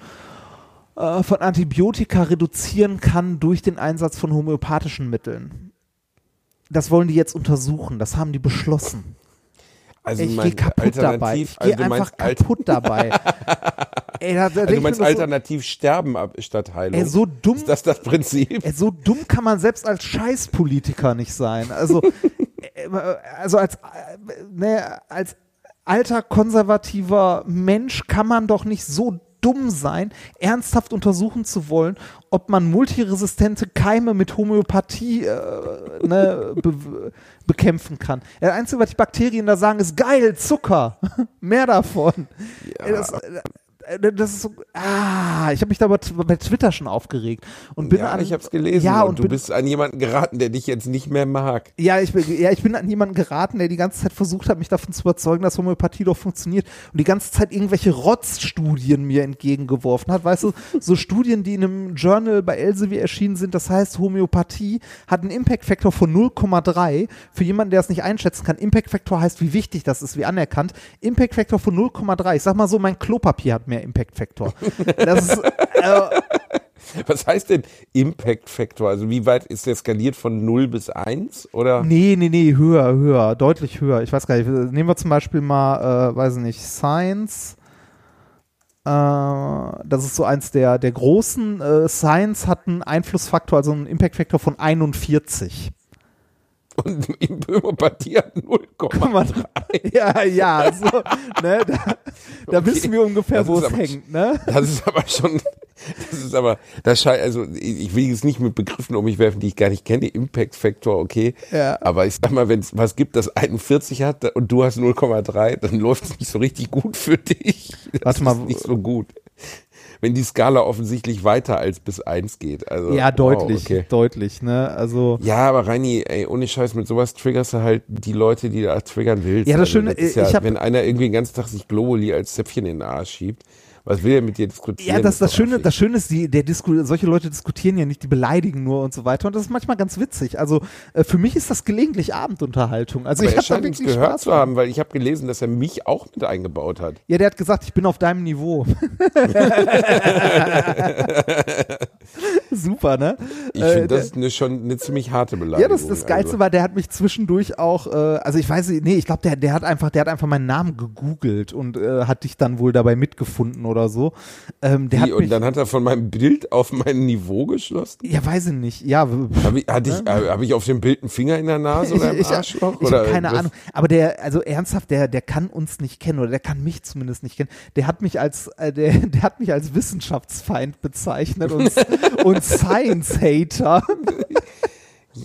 äh, von Antibiotika reduzieren kann durch den Einsatz von homöopathischen Mitteln. Das wollen die jetzt untersuchen. Das haben die beschlossen. also Ich gehe kaputt dabei. Ich gehe also einfach kaputt dabei. Ey, da, da also du meinst nur so, alternativ sterben statt Heilung. ey, so dumm, ist das das Prinzip? ey, so dumm kann man selbst als Scheißpolitiker nicht sein. Also, *laughs* also als, ne, als alter konservativer Mensch kann man doch nicht so dumm sein, ernsthaft untersuchen zu wollen, ob man multiresistente Keime mit Homöopathie äh, ne, be bekämpfen kann. Das Einzige, was die Bakterien da sagen, ist geil, Zucker. *laughs* Mehr davon. Ey, Das, äh, das ist so, ah, ich habe mich da bei, Twitter schon aufgeregt und bin ja, an, ich habe es gelesen Ja, und, und du bin, bist an jemanden geraten, der dich jetzt nicht mehr mag. ja, ich bin, ja, ich bin an jemanden geraten, der die ganze Zeit versucht hat, mich davon zu überzeugen, dass Homöopathie doch funktioniert und die ganze Zeit irgendwelche Rotzstudien mir entgegengeworfen hat. Weißt du, so Studien, die in einem Journal bei Elsevier erschienen sind, das heißt, Homöopathie hat einen Impact-Faktor von 0,3. Für jemanden, der es nicht einschätzen kann, Impact-Faktor heißt, wie wichtig das ist, wie anerkannt. Impact-Faktor von 0,3. Ich sag mal so, mein Klopapier hat mehr Impact-Faktor. Das ist, äh, *laughs* Was heißt denn Impact Factor? Also wie weit ist der skaliert von 0 bis 1? Oder? Nee, nee, nee, höher, höher, deutlich höher. Ich weiß gar nicht. Nehmen wir zum Beispiel mal, äh, weiß ich nicht, Science. Äh, das ist so eins der, der großen. Äh, Science hat einen Einflussfaktor, also einen Impact-Faktor von 41. Und Homöopathie hat 0,3. Ja, ja, so, ne, da, da Okay. wissen wir ungefähr, wo es hängt, ne? Das ist aber schon, das ist aber, das scheint, also ich will jetzt nicht mit Begriffen um mich werfen, die ich gar nicht kenne. Impact Factor, okay. Ja. Aber ich sag mal, wenn es was gibt, das 41 hat und du hast 0,3, dann läuft es nicht so richtig gut für dich. Das Warte mal, ist nicht so gut. Wenn die Skala offensichtlich weiter als bis 1 geht. Also, Ja, wow, deutlich, okay. deutlich, ne? Also, Ja, aber Reini, ey, ohne Scheiß, mit sowas triggerst du halt die Leute, die du da triggern willst. Ja, das Also, Schöne, ist ich ja, hab- wenn einer irgendwie den ganzen Tag sich Globally als Zäpfchen in den Arsch schiebt, was will er mit dir diskutieren? ja, das, das Schöne, das Schöne ist, die, der Disku solche Leute diskutieren ja nicht, die beleidigen nur und so weiter. Und das ist manchmal ganz witzig. Also, äh, für mich ist das gelegentlich Abendunterhaltung. Also, Aber ich habe da wirklich gehört Spaß zu haben, weil ich habe gelesen, dass er mich auch mit eingebaut hat. Ja, der hat gesagt, ich bin auf deinem Niveau. *laughs* Super, ne? Ich Äh, finde das eine, schon eine ziemlich harte Beleidigung. Ja, das, das Geilste also. war, der hat mich zwischendurch auch, äh, also ich weiß nicht, nee, ich glaube, der, der hat einfach, der hat einfach meinen Namen gegoogelt und äh, hat dich dann wohl dabei mitgefunden oder so. Ähm, der Wie, hat und mich, dann hat er von meinem Bild auf mein Niveau geschlossen? ja, weiß ich nicht, ja. Habe ich, hatte ich, äh, hab ich auf dem Bild einen Finger in der Nase oder *laughs* im ich, Arschloch? ich oder habe keine was? Ahnung. Aber der, also ernsthaft, der, der kann uns nicht kennen oder der kann mich zumindest nicht kennen. Der hat mich als, äh, der, *laughs* der hat mich als Wissenschaftsfeind bezeichnet und, *laughs* und Science-Hater.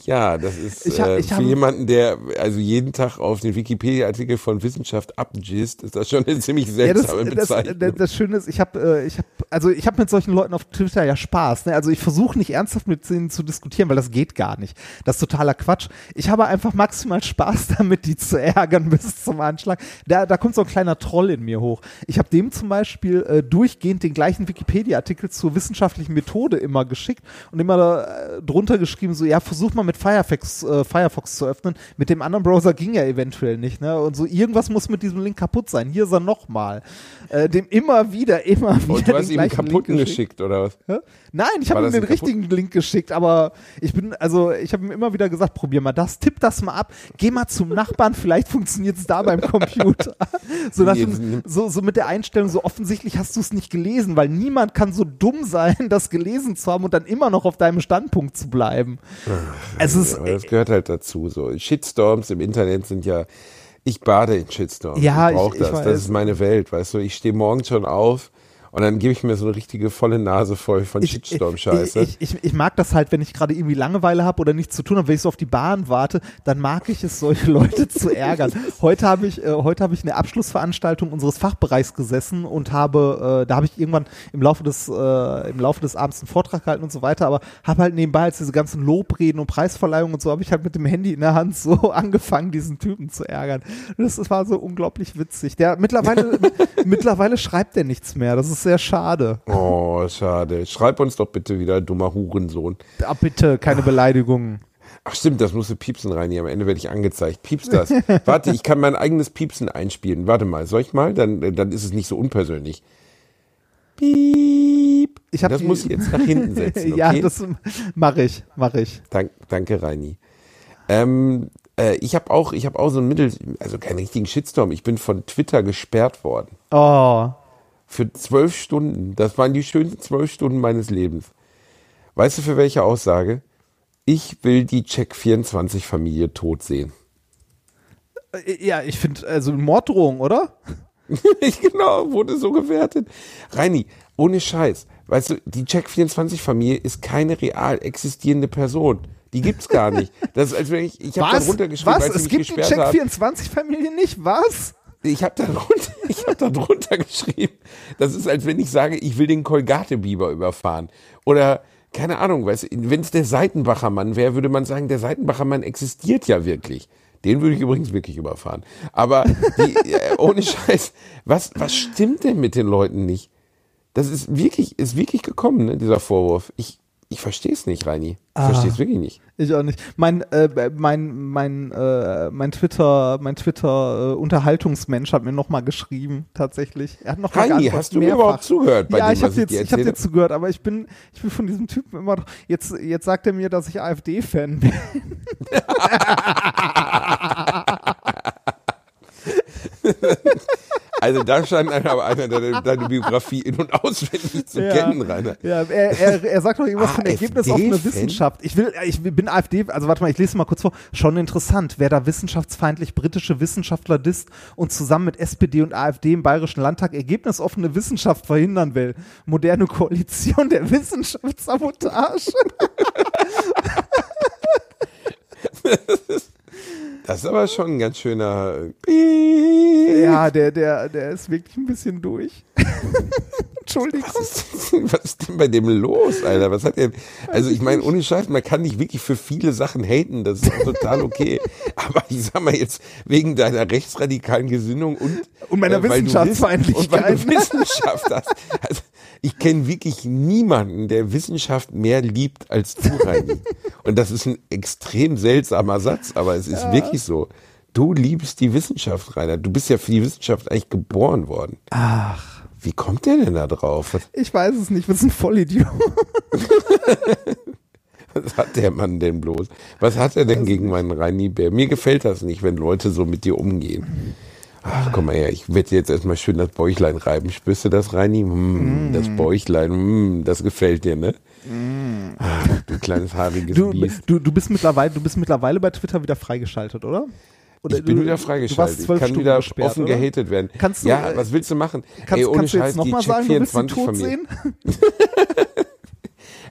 Ja, das ist Ich hab- äh, ich für hab- jemanden, der also jeden Tag auf den Wikipedia-Artikel von Wissenschaft abgisst, ist das schon eine ziemlich seltsame ja, das, Bezeichnung. das, das Schöne ist, ich habe, äh, ich habe, also ich habe mit solchen Leuten auf Twitter ja Spaß. Ne? Also ich versuche nicht ernsthaft mit denen zu diskutieren, weil das geht gar nicht. Das ist totaler Quatsch. Ich habe einfach maximal Spaß *laughs* damit, die zu ärgern *laughs* bis zum Anschlag. Da, da kommt so ein kleiner Troll in mir hoch. Ich habe dem zum Beispiel äh, durchgehend den gleichen Wikipedia-Artikel zur wissenschaftlichen Methode immer geschickt und immer äh, drunter geschrieben, so ja, versuch mal mit Firefox, äh, Firefox zu öffnen. Mit dem anderen Browser ging ja eventuell nicht. Ne? Und so irgendwas muss mit diesem Link kaputt sein. Hier ist er nochmal. Äh, dem immer wieder, immer wieder. Und du hast ihm Link kaputten geschickt, oder was? Hä? Nein, ich habe ihm den kaputt- richtigen Link geschickt, aber ich bin, also ich habe ihm immer wieder gesagt, probier mal das, tipp das mal ab, geh mal zum Nachbarn, vielleicht funktioniert es da beim Computer. *laughs* so, dem, nimm- so, so mit der Einstellung, so offensichtlich hast du es nicht gelesen, weil niemand kann so dumm sein, das gelesen zu haben und dann immer noch auf deinem Standpunkt zu bleiben. Es ist, Ja, aber das gehört halt dazu. So Shitstorms im Internet sind ja. Ich bade in Shitstorms. Ja, ich brauche ich- ich das. weiß. Das ist meine Welt, weißt du. Ich stehe morgens schon auf und dann gebe ich mir so eine richtige volle Nase voll von Shitstorm-Scheiße. Ich, ich, ich, ich mag das halt, wenn ich gerade irgendwie Langeweile habe oder nichts zu tun habe, wenn ich so auf die Bahn warte, dann mag ich es, solche *laughs* Leute zu ärgern. Heute habe ich, äh, heute habe ich eine Abschlussveranstaltung unseres Fachbereichs gesessen und habe, äh, da habe ich irgendwann im Laufe des, äh, im Laufe des Abends einen Vortrag gehalten und so weiter, aber habe halt nebenbei als diese ganzen Lobreden und Preisverleihungen und so, habe ich halt mit dem Handy in der Hand so *laughs* angefangen, diesen Typen zu ärgern. Das, das war so unglaublich witzig. Der mittlerweile, *laughs* mittlerweile schreibt er nichts mehr. Das ist sehr schade. oh, schade. Schreib uns doch bitte wieder, dummer Hurensohn. Ah, bitte, keine Beleidigungen. Ach stimmt, das musste piepsen rein. Hier am Ende werde ich angezeigt. Piepst das. *laughs* Warte, ich kann mein eigenes Piepsen einspielen. Warte mal, soll ich mal? Dann, dann ist es nicht so unpersönlich. Piep. Ich das muss ich jetzt nach hinten setzen. *laughs* Okay? Ja, das mache ich, mache ich. Dank, danke, Reini. Ähm, äh, ich habe auch, ich habe auch so einen Mittel, also keinen richtigen Shitstorm. Ich bin von Twitter gesperrt worden. Oh, Für zwölf Stunden. Das waren die schönsten zwölf Stunden meines Lebens. Weißt du für welche Aussage? Ich will die Check24-Familie tot sehen. Äh, ja, ich finde, also Morddrohung, oder? *laughs* Ich genau, wurde so gewertet. Reini, ohne Scheiß. Weißt du, die Check24-Familie ist keine real existierende Person. Die gibt's gar nicht. Das ist, als wenn ich, ich habe da Was? drunter geschrieben, Was? als Es gibt die gesperrt haben. Check24-Familie nicht? Was? Ich habe da *laughs* ich hab da drunter geschrieben. Das ist, als wenn ich sage, ich will den Kolgate-Biber überfahren. Oder, keine Ahnung, wenn es der Seitenbacher Mann wäre, würde man sagen, der Seitenbacher Mann existiert ja wirklich. Den würde ich übrigens wirklich überfahren. Aber die, *laughs* äh, ohne Scheiß, was, was stimmt denn mit den Leuten nicht? Das ist wirklich, ist wirklich gekommen, ne, dieser Vorwurf. Ich, Ich verstehe es nicht, Reini. Ich Ah. verstehe es wirklich nicht. Ich auch nicht. Mein, äh, mein, mein, äh, mein Twitter, mein Twitter äh, Unterhaltungsmensch hat mir nochmal geschrieben, tatsächlich. Er hat noch Reini, hast du mir mehrfach. überhaupt zugehört bei ja, dem, ich habe dir habe dir zugehört, aber ich bin, ich bin von diesem Typen immer noch. Jetzt, jetzt sagt er mir, dass ich AfD-Fan bin. *laughs* *laughs* *laughs* Also da scheint aber einer deine, deine Biografie in- und auswendig zu kennen, Rainer. Ja, er, er, er sagt doch irgendwas von Ergebnis auf eine AfD-Fan? Wissenschaft. Ich will, ich bin AfD, also warte mal, ich lese mal kurz vor. Schon interessant, wer da wissenschaftsfeindlich britische Wissenschaftler disst und zusammen mit SPD und AfD im Bayerischen Landtag ergebnisoffene Wissenschaft verhindern will. Moderne Koalition der Wissenschaftssabotage. *laughs* *laughs* *laughs* Das ist aber schon ein ganz schöner. Ja, der, der, der ist wirklich ein bisschen durch. *laughs* Entschuldigung. Was ist, denn- was ist denn bei dem los, Alter? Was hat er? Also ich meine, ohne Scheiß, man kann nicht wirklich für viele Sachen haten, das ist total okay. *laughs* Aber ich sag mal jetzt, wegen deiner rechtsradikalen Gesinnung und, Und meiner weil du Wiss- Und weil du Wissenschaftsfeindlichkeit. Wissenschaft hast. Also, ich kenne wirklich niemanden, der Wissenschaft mehr liebt als du, Reini. Und das ist ein extrem seltsamer Satz, aber es ist wirklich so. Du liebst die Wissenschaft, Rainer. Du bist ja für die Wissenschaft eigentlich geboren worden. Ach, Wie kommt der denn da drauf? Ich weiß es nicht, was ein Vollidiot. *laughs* was hat der Mann denn bloß? Was hat er denn gegen meinen Reini Bär? Mir gefällt das nicht, wenn Leute so mit dir umgehen. Ach, komm mal her, ich werde dir jetzt erstmal schön das Bäuchlein reiben. Spürst du das, Reini? Hm, Das Bäuchlein, hm, das gefällt dir, ne? Ach, du kleines haariges Du, Biest. du, du, bist mittlerweile, du bist mittlerweile bei Twitter wieder freigeschaltet, oder? Oder Ich bin du, wieder Du freigeschaltet. Ich kann Stunden wieder offen oder? gehatet werden. Kannst du, ja, äh, was willst du machen? Kannst, Ey, ohne kannst du Scheiß, jetzt nochmal sagen, du willst den Check24 tot Familie. sehen? *laughs*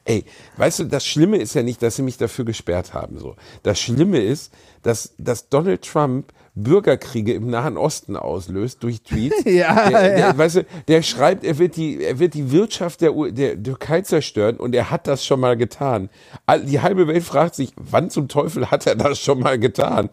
Ey, weißt du, das Schlimme ist ja nicht, dass sie mich dafür gesperrt haben. So, das Schlimme ist, dass, dass Donald Trump Bürgerkriege im Nahen Osten auslöst durch Tweets. *laughs* Ja, der, der, ja. Weißt du, der schreibt, er wird die, er wird die Wirtschaft der, U- der Türkei zerstören und er hat das schon mal getan. Die halbe Welt fragt sich, wann zum Teufel hat er das schon mal getan?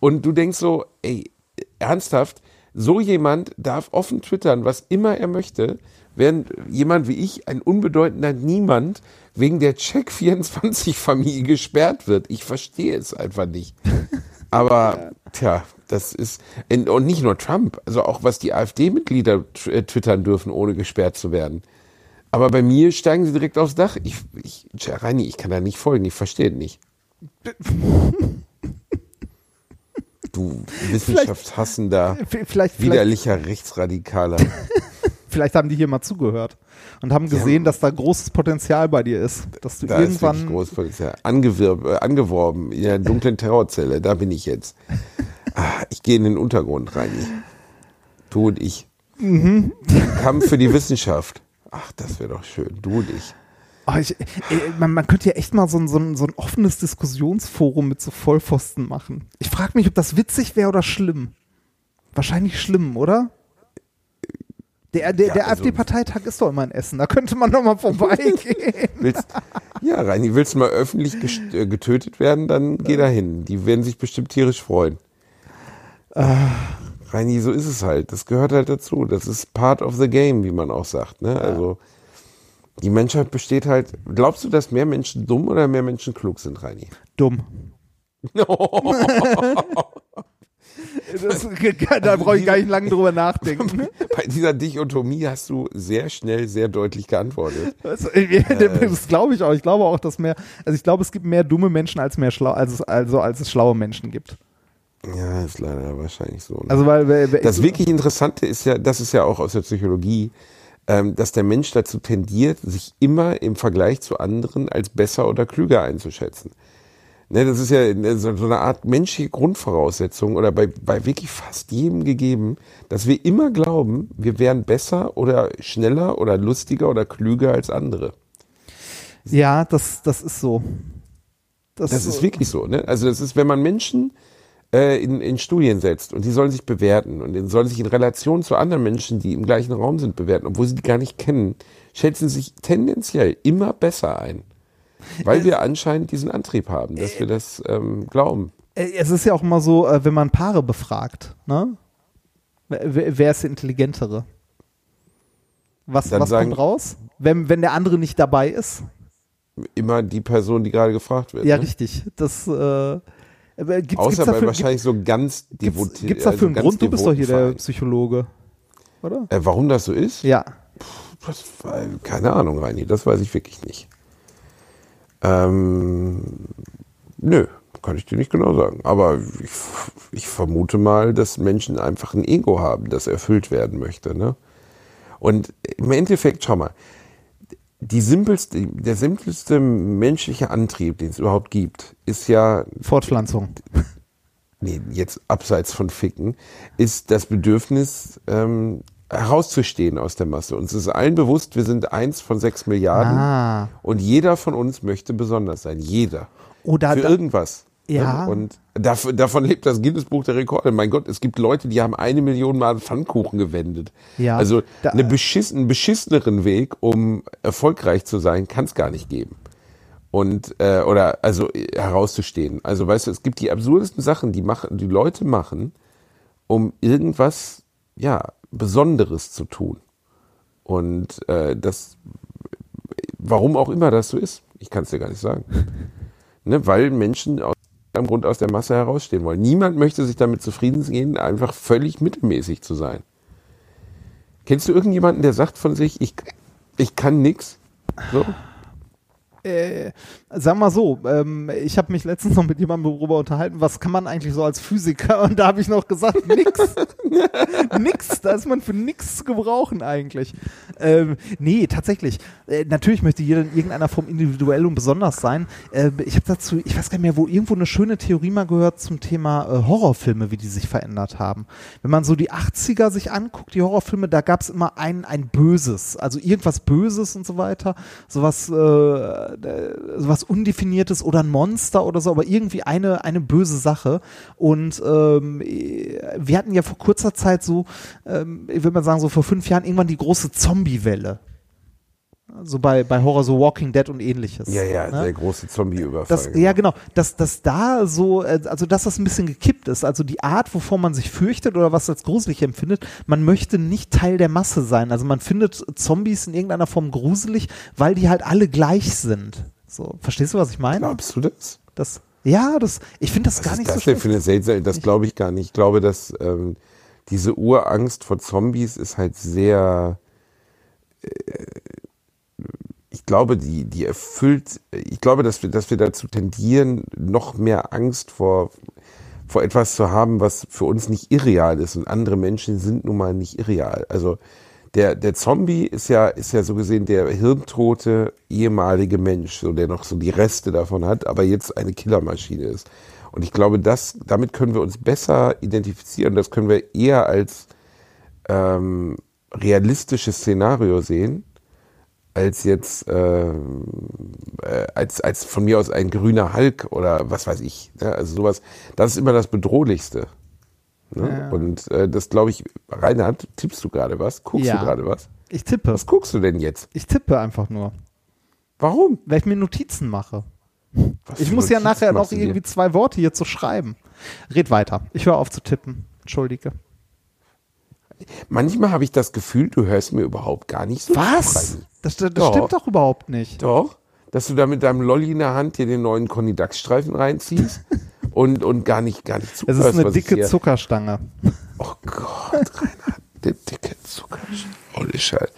Und du denkst so, ey, ernsthaft, so jemand darf offen twittern, was immer er möchte, während jemand wie ich, ein unbedeutender Niemand, wegen der Check24-Familie gesperrt wird. Ich verstehe es einfach nicht. Aber, tja, das ist, und nicht nur Trump, also auch was die AfD-Mitglieder äh, twittern dürfen, ohne gesperrt zu werden. Aber bei mir steigen sie direkt aufs Dach. Ich, ich, tja, Reini, ich kann da nicht folgen, ich verstehe es nicht. Du wissenschaftshassender, Vielleicht, vielleicht, widerlicher Rechtsradikaler. *laughs* vielleicht haben die hier mal zugehört und haben gesehen, dass da großes Potenzial bei dir ist. Dass du Da ist irgendwann. großes Potenzial. Angewirb, äh, angeworben in der dunklen Terrorzelle, da bin ich jetzt. *laughs* Ah, ich gehe in den Untergrund, Reini. Du und ich. Mhm. Kampf für die Wissenschaft. Ach, das wäre doch schön. Du und ich. Oh, ich, ey, man, man könnte ja echt mal so ein, so, ein, so ein offenes Diskussionsforum mit so Vollpfosten machen. Ich frage mich, ob das witzig wäre oder schlimm. Wahrscheinlich schlimm, oder? Der, der, Ja, der also- AfD-Parteitag ist doch immer in Essen. Da könnte man doch mal vorbeigehen. *laughs* Willst, ja, Reini, willst du mal öffentlich äh, getötet werden, dann geh da hin. Die werden sich bestimmt tierisch freuen. Ah. Reini, so ist es halt. Das gehört halt dazu. Das ist part of the game, wie man auch sagt. Ne? Also die Menschheit besteht halt. Glaubst du, dass mehr Menschen dumm oder mehr Menschen klug sind, Reini? Dumm. *laughs* *laughs* Das, da brauche ich gar nicht lange drüber nachdenken. *laughs* Bei dieser Dichotomie hast du sehr schnell, sehr deutlich geantwortet. Das, das glaube ich auch. Ich glaube auch, dass mehr, also ich glaube, es gibt mehr dumme Menschen als mehr schlau, als es, also als es schlaue Menschen gibt. Ja, ist leider wahrscheinlich so. Ne? Also weil, weil Das wirklich Interessante ist ja, das ist ja auch aus der Psychologie, ähm, dass der Mensch dazu tendiert, sich immer im Vergleich zu anderen als besser oder klüger einzuschätzen. Ne, das ist ja so so eine Art menschliche Grundvoraussetzung oder bei, bei wirklich fast jedem gegeben, dass wir immer glauben, wir wären besser oder schneller oder lustiger oder klüger als andere. ja, das, das ist so. Das ist wirklich so. Ne? Also das ist, wenn man Menschen äh, in, in Studien setzt und die sollen sich bewerten und die sollen sich in Relation zu anderen Menschen, die im gleichen Raum sind, bewerten, obwohl sie die gar nicht kennen, schätzen sie sich tendenziell immer besser ein. Weil wir anscheinend diesen Antrieb haben, dass wir das ähm, glauben. Äh, Es ist ja auch immer so, äh, wenn man Paare befragt, ne? Wer, ist der Intelligentere? Was, was sagen- kommt raus? Wenn, wenn der andere nicht dabei ist? immer die Person, die gerade gefragt wird. Ja, ne? richtig. Das, äh, gibt's, Außer gibt's bei dafür, wahrscheinlich so ganz gibt's, devotiert. gibt's dafür einen Grund? Du bist doch hier der Psychologe. Oder? Äh, warum das so ist? Ja. Das, äh, keine Ahnung, Reini, das weiß ich wirklich nicht. Ähm, nö, kann ich dir nicht genau sagen. Aber ich, ich vermute mal, dass Menschen einfach ein Ego haben, das erfüllt werden möchte. Ne? Und im Endeffekt, schau mal, die simpelste, der simpelste menschliche Antrieb, den es überhaupt gibt, ist ja, Fortpflanzung. nee, jetzt abseits von Ficken, ist das Bedürfnis, ähm, herauszustehen aus der Masse. Uns ist allen bewusst, wir sind eins von sechs Milliarden Ah. und jeder von uns möchte besonders sein. Jeder. Oder Für da- irgendwas. Ja. Ne? Und dav davon lebt das Guinness-Buch der Rekorde. Mein Gott, es gibt Leute, die haben eine Million Mal Pfannkuchen gewendet. Ja. Also Da- eine beschiss einen beschisseneren Weg, um erfolgreich zu sein, kann es gar nicht geben. Und äh, oder also äh, herauszustehen. Also weißt du, es gibt die absurdesten Sachen, die machen, die Leute machen, um irgendwas ja Besonderes zu tun. Und äh, das, warum auch immer das so ist, ich kann es dir gar nicht sagen. *laughs* ne, weil Menschen aus einem Grund aus der Masse herausstehen wollen. Niemand möchte sich damit zufrieden gehen, einfach völlig mittelmäßig zu sein. Kennst du irgendjemanden, der sagt von sich, ich, ich kann nix? So? Äh, sag mal so, ähm, ich habe mich letztens noch mit jemandem darüber unterhalten, was kann man eigentlich so als Physiker? Und da habe ich noch gesagt, *laughs* nix. nix, da ist man für nix zu gebrauchen eigentlich. Ähm, nee, tatsächlich. Äh, natürlich möchte jeder in irgendeiner Form individuell und besonders sein. Äh, ich habe dazu, ich weiß gar nicht mehr, wo irgendwo eine schöne Theorie mal gehört zum Thema äh, Horrorfilme, wie die sich verändert haben. Wenn man so die 80er sich anguckt, die Horrorfilme, da gab es immer ein, ein Böses, also irgendwas Böses und so weiter, sowas, äh, äh, sowas Undefiniertes oder ein Monster oder so, aber irgendwie eine, eine böse Sache. Und ähm, wir hatten ja vor kurzer Zeit so, ähm, ich würde mal sagen, so vor fünf Jahren irgendwann die große Zombie-Welle. So bei, bei Horror, so Walking Dead und ähnliches. Ja, ja, ne? der große Zombie-Überfall. Das, ja, genau. Dass, dass da so, äh, also dass das ein bisschen gekippt ist. Also die Art, wovor man sich fürchtet oder was als gruselig empfindet, man möchte nicht Teil der Masse sein. Also man findet Zombies in irgendeiner Form gruselig, weil die halt alle gleich sind. So, verstehst du, was ich meine? Glaubst du das? Das, ja, das, ich finde das Was gar nicht das so schlimm. eine seltsame, das glaube ich gar nicht. Ich glaube, dass ähm, diese Urangst vor Zombies ist halt sehr, äh, ich glaube, die, die erfüllt, ich glaube, dass wir, dass wir dazu tendieren, noch mehr Angst vor, vor etwas zu haben, was für uns nicht irreal ist. Und andere Menschen sind nun mal nicht irreal. Also der, der Zombie ist ja, ist ja so gesehen der hirntote ehemalige Mensch, so der noch so die Reste davon hat, aber jetzt eine Killermaschine ist. Und ich glaube, das, damit können wir uns besser identifizieren. Das können wir eher als ähm, realistisches Szenario sehen, als jetzt ähm, äh, als, als von mir aus ein grüner Hulk oder was weiß ich. Ne? Also sowas, das ist immer das Bedrohlichste. Ne? Ja. Und äh, das glaube ich, Reinhard, tippst du gerade was? Guckst Ja. du gerade was? Ich tippe. Was guckst du denn jetzt? Ich tippe einfach nur, Warum? weil ich mir Notizen mache. Was Ich muss ja Notizen nachher noch irgendwie zwei Worte hier zu schreiben. Red weiter. Ich höre auf zu tippen. Entschuldige. Manchmal habe ich das Gefühl, du hörst mir überhaupt gar nicht so zu, Was? Das, das Doch. stimmt doch überhaupt nicht. Doch, dass du da mit deinem Lolli in der Hand dir den neuen Conny Dax-Streifen reinziehst *laughs* und, und gar nicht, gar nicht Es zuhörst. ist eine dicke Zuckerstange. Oh Gott, Reinhard, der dicke Zucker. Holy Scheiße.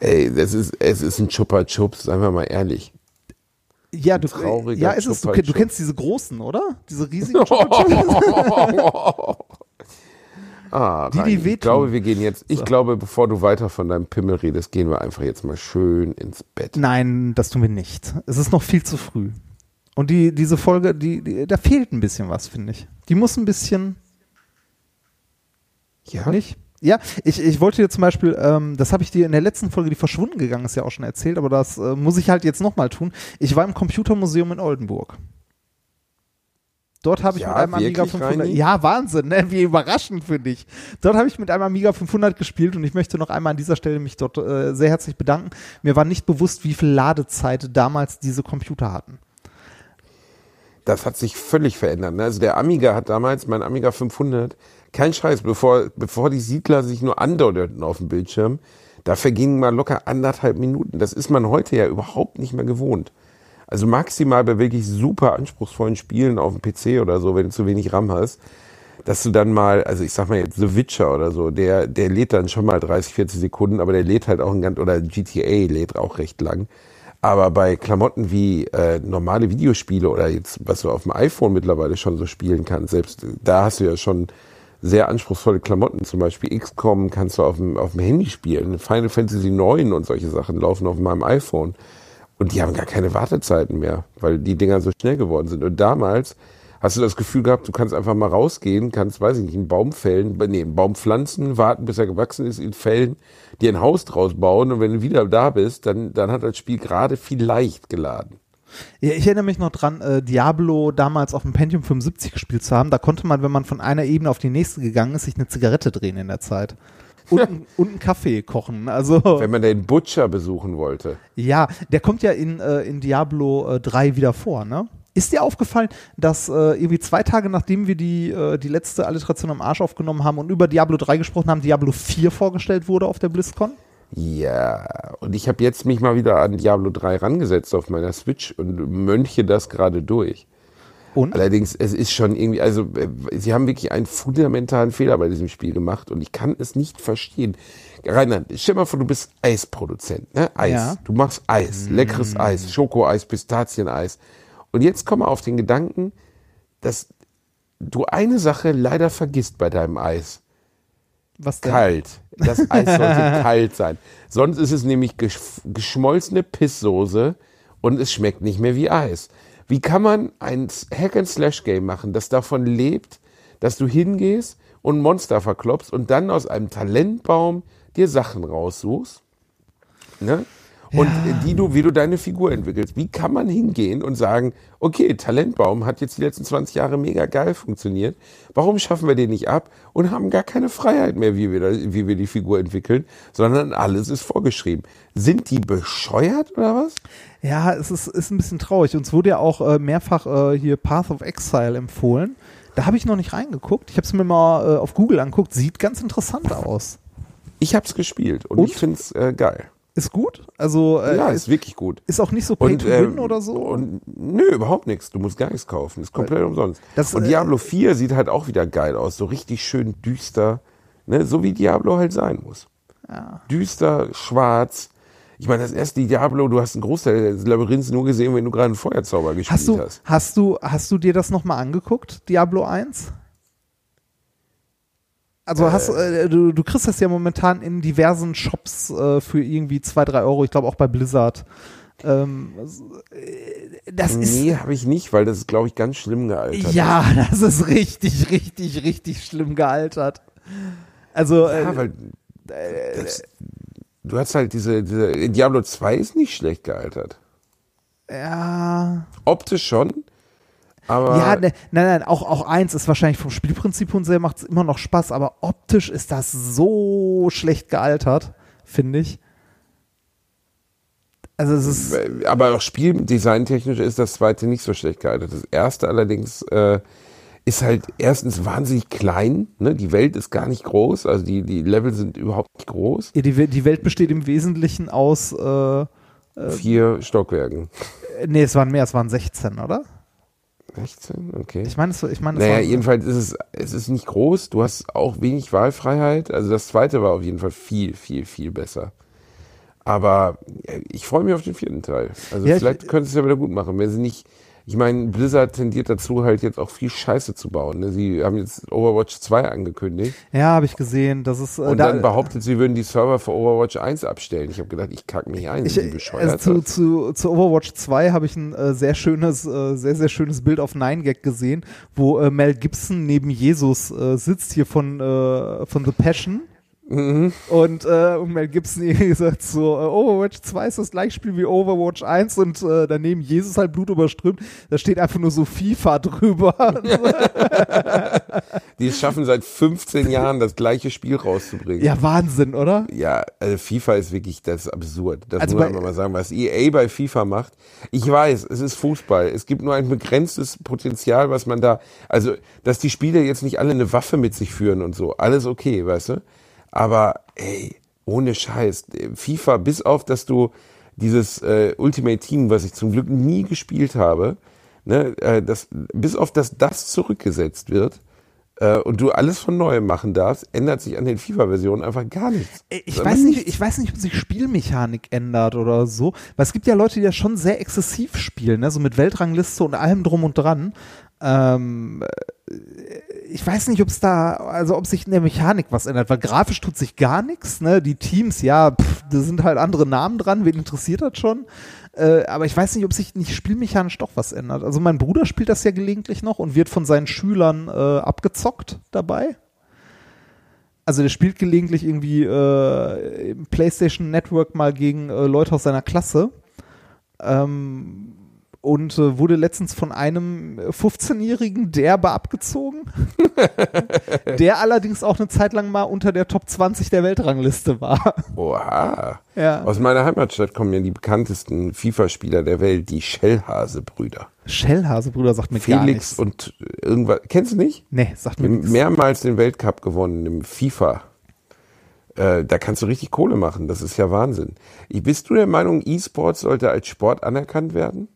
Ey, das ist, es ist ein Chupa Chups, seien wir mal ehrlich. Ja, du, ja, ist es, du, du kennst diese großen, oder? Diese riesigen Chupa Chups. *laughs* *laughs* Ah, Die, die Reini, wehtun. ich glaube, wir gehen jetzt, ich glaube, bevor du weiter von deinem Pimmel redest, gehen wir einfach jetzt mal schön ins Bett. Nein, das tun wir nicht. Es ist noch viel zu früh. Und die, diese Folge, die, die, da fehlt ein bisschen was, finde ich. Die muss ein bisschen, Ja? nicht? Ja, ich, ich wollte dir zum Beispiel, ähm, das habe ich dir in der letzten Folge, die verschwunden gegangen ist, ja auch schon erzählt, aber das äh, muss ich halt jetzt nochmal tun. Ich war im Computermuseum in Oldenburg. Dort habe ich Ja, mit einem Amiga wirklich, 500. Reini? Ja, Wahnsinn, ne? wie überraschend für dich. Dort habe ich mit einem Amiga 500 gespielt und ich möchte noch einmal an dieser Stelle mich dort äh, sehr herzlich bedanken. Mir war nicht bewusst, wie viel Ladezeit damals diese Computer hatten. Das hat sich völlig verändert. ne? Also der Amiga hat damals, mein Amiga 500, kein Scheiß, bevor, bevor die Siedler sich nur andeuteten auf dem Bildschirm, da vergingen mal locker anderthalb Minuten. Das ist man heute ja überhaupt nicht mehr gewohnt. Also maximal bei wirklich super anspruchsvollen Spielen auf dem PC oder so, wenn du zu wenig RAM hast, dass du dann mal, also ich sag mal jetzt The Witcher oder so, der, der lädt dann schon mal 30, 40 Sekunden, aber der lädt halt auch ein ganz, oder GTA lädt auch recht lang. Aber bei Klamotten wie äh, normale Videospiele oder jetzt, was du auf dem iPhone mittlerweile schon so spielen kannst, selbst da hast du ja schon sehr anspruchsvolle Klamotten, zum Beispiel XCOM kannst du auf dem, auf dem Handy spielen, Final Fantasy 9 und solche Sachen laufen auf meinem iPhone. Und die haben gar keine Wartezeiten mehr, weil die Dinger so schnell geworden sind. Und damals hast du das Gefühl gehabt, du kannst einfach mal rausgehen, kannst, weiß ich nicht, einen Baum fällen, nee, einen Baum pflanzen, warten, bis er gewachsen ist, ihn fällen, dir ein Haus draus bauen und wenn du wieder da bist, dann, dann hat das Spiel gerade vielleicht geladen. Ja, ich erinnere mich noch dran, äh, Diablo damals auf dem Pentium 75 gespielt zu haben. Da konnte man, wenn man von einer Ebene auf die nächste gegangen ist, sich eine Zigarette drehen in der Zeit. Und, und einen Kaffee kochen. Also *laughs* Wenn man den Butcher besuchen wollte. ja, der kommt ja in, äh, in Diablo äh, 3 wieder vor, ne? Ist dir aufgefallen, dass äh, irgendwie zwei Tage nachdem wir die, äh, die letzte Alliteration am Arsch aufgenommen haben und über Diablo 3 gesprochen haben, Diablo 4 vorgestellt wurde auf der BlizzCon? Ja, und ich habe jetzt mich mal wieder an Diablo 3 rangesetzt auf meiner Switch und mönche das gerade durch. Und? Allerdings, es ist schon irgendwie, also äh, sie haben wirklich einen fundamentalen Fehler bei diesem Spiel gemacht und ich kann es nicht verstehen. Rainer, stell mal vor, du bist Eisproduzent, ne? Eis. Ja. Du machst Eis, leckeres Eis, Schokoeis, Pistazieneis. Und jetzt komm mal auf den Gedanken, dass du eine Sache leider vergisst bei deinem Eis. Was denn? Kalt. Das Eis sollte *laughs* kalt sein. Sonst ist es nämlich gesch geschmolzene Pisssoße und es schmeckt nicht mehr wie Eis. Wie kann man ein Hack-and-Slash-Game machen, das davon lebt, dass du hingehst und Monster verklopst und dann aus einem Talentbaum dir Sachen raussuchst? Ne? Und die du, wie du deine Figur entwickelst. Wie kann man hingehen und sagen, okay, Talentbaum hat jetzt die letzten 20 Jahre mega geil funktioniert. Warum schaffen wir den nicht ab und haben gar keine Freiheit mehr, wie wir, da, wie wir die Figur entwickeln, sondern alles ist vorgeschrieben. Sind die bescheuert oder was? Ja, es ist, ist ein bisschen traurig. Uns wurde ja auch äh, mehrfach äh, hier Path of Exile empfohlen. Da habe ich noch nicht reingeguckt. Ich habe es mir mal äh, auf Google anguckt. Sieht ganz interessant aus. Ich hab's gespielt und, Und? ich find's äh, geil. Ist gut? Also äh, ja, ist, ist wirklich gut. ist auch nicht so Pay Und, to Win ähm, oder so. Und, nö, überhaupt nichts. Du musst gar nichts kaufen. Ist komplett umsonst. das, und äh, Diablo 4 sieht halt auch wieder geil aus. So richtig schön düster. Ne? So wie Diablo halt sein muss. Düster, schwarz. Ich meine, das erste Diablo, du hast einen Großteil des Labyrinths nur gesehen, wenn du gerade einen Feuerzauber gespielt hast du, hast. hast du, hast du dir das nochmal angeguckt, Diablo 1? Also hast äh, du, du kriegst das ja momentan in diversen Shops äh, für irgendwie zwei, drei Euro, ich glaube auch bei Blizzard. Ähm, äh, das ist Nee, habe ich nicht, weil das ist, glaube ich, ganz schlimm gealtert. ja, *laughs* das ist richtig, richtig, richtig schlimm gealtert. Also äh, Ja, weil das, du hast halt diese, diese Diablo 2 ist nicht schlecht gealtert. ja, Optisch schon, aber ja, ne, nein, nein, auch auch eins ist wahrscheinlich vom Spielprinzip und sehr macht es immer noch Spaß, aber optisch ist das so schlecht gealtert, finde ich. Also es ist aber auch spieldesigntechnisch ist das zweite nicht so schlecht gealtert. Das erste allerdings äh, ist halt erstens wahnsinnig klein. Ne? Die Welt ist gar nicht groß, also die, die Level sind überhaupt nicht groß. ja, die, die Welt besteht im Wesentlichen aus äh, Vier Stockwerken. nee, es waren mehr, es waren 16, oder? 16, okay. Ich meine, ich meine, Naja, jedenfalls ist es, es ist nicht groß, du hast auch wenig Wahlfreiheit. Also das zweite war auf jeden Fall viel, viel, viel besser. Aber äh, ich freue mich auf den vierten Teil. Also Ja, ich- vielleicht könnte es ja wieder gut machen, wenn sie nicht. Ich meine, Blizzard tendiert dazu, halt jetzt auch viel Scheiße zu bauen. Ne? Sie haben jetzt Overwatch 2 angekündigt ja, habe ich gesehen, das ist äh, und da- dann behauptet, sie würden die Server für Overwatch 1 abstellen. Ich habe gedacht, ich kack mich ein, Ich, die bescheuert. also zu, zu, zu Overwatch 2 habe ich ein äh, sehr schönes, äh, sehr, sehr schönes Bild auf 9gag gesehen, wo äh, Mel Gibson neben Jesus äh, sitzt hier von, äh, von The Passion. Mhm. Und, äh, und Mel Gibson *laughs* irgendwie gesagt so, äh, Overwatch 2 ist das gleiche Spiel wie Overwatch 1 und äh, daneben Jesus halt Blut überströmt. Da steht einfach nur so FIFA drüber. *laughs* die schaffen seit 15 Jahren das gleiche Spiel rauszubringen. ja, Wahnsinn, oder? Ja, also FIFA ist wirklich, das ist absurd. Das Also muss man mal sagen, was EA bei FIFA macht. Ich weiß, es ist Fußball. Es gibt nur ein begrenztes Potenzial, was man da, also, dass die Spieler jetzt nicht alle eine Waffe mit sich führen und so. Alles okay, weißt du? Aber, ey, ohne Scheiß. FIFA, bis auf, dass du dieses äh, Ultimate Team, was ich zum Glück nie gespielt habe, ne, äh, das, bis auf dass das zurückgesetzt wird äh, und du alles von neuem machen darfst, ändert sich an den FIFA-Versionen einfach gar nichts. Ich weiß, nicht, ich weiß nicht, ob sich Spielmechanik ändert oder so. Weil es gibt ja Leute, die das schon sehr exzessiv spielen, ne? so mit Weltrangliste und allem drum und dran. Ähm, äh, ich weiß nicht, ob es da, also ob sich in der Mechanik was ändert, weil grafisch tut sich gar nichts. Ne? Die Teams, ja, pff, da sind halt andere Namen dran, wen interessiert das schon? Äh, aber ich weiß nicht, ob sich nicht spielmechanisch doch was ändert. Also mein Bruder spielt das ja gelegentlich noch und wird von seinen Schülern äh, abgezockt dabei. Also der spielt gelegentlich irgendwie äh, im PlayStation Network mal gegen äh, Leute aus seiner Klasse. Ähm, und äh, wurde letztens von einem 15-Jährigen derbe abgezogen, *laughs* der allerdings auch eine Zeit lang mal unter der Top 20 der Weltrangliste war. Oha. Ja. Aus meiner Heimatstadt kommen ja die bekanntesten FIFA-Spieler der Welt, die Schellhase-Brüder. Schellhase-Bruder sagt mir gar Felix und irgendwas. Kennst du nicht? Nee, sagt mir nichts. Mehrmals den Weltcup gewonnen im FIFA. Äh, da kannst du richtig Kohle machen. Das ist ja Wahnsinn. Ich, bist du der Meinung, E-Sports sollte als Sport anerkannt werden?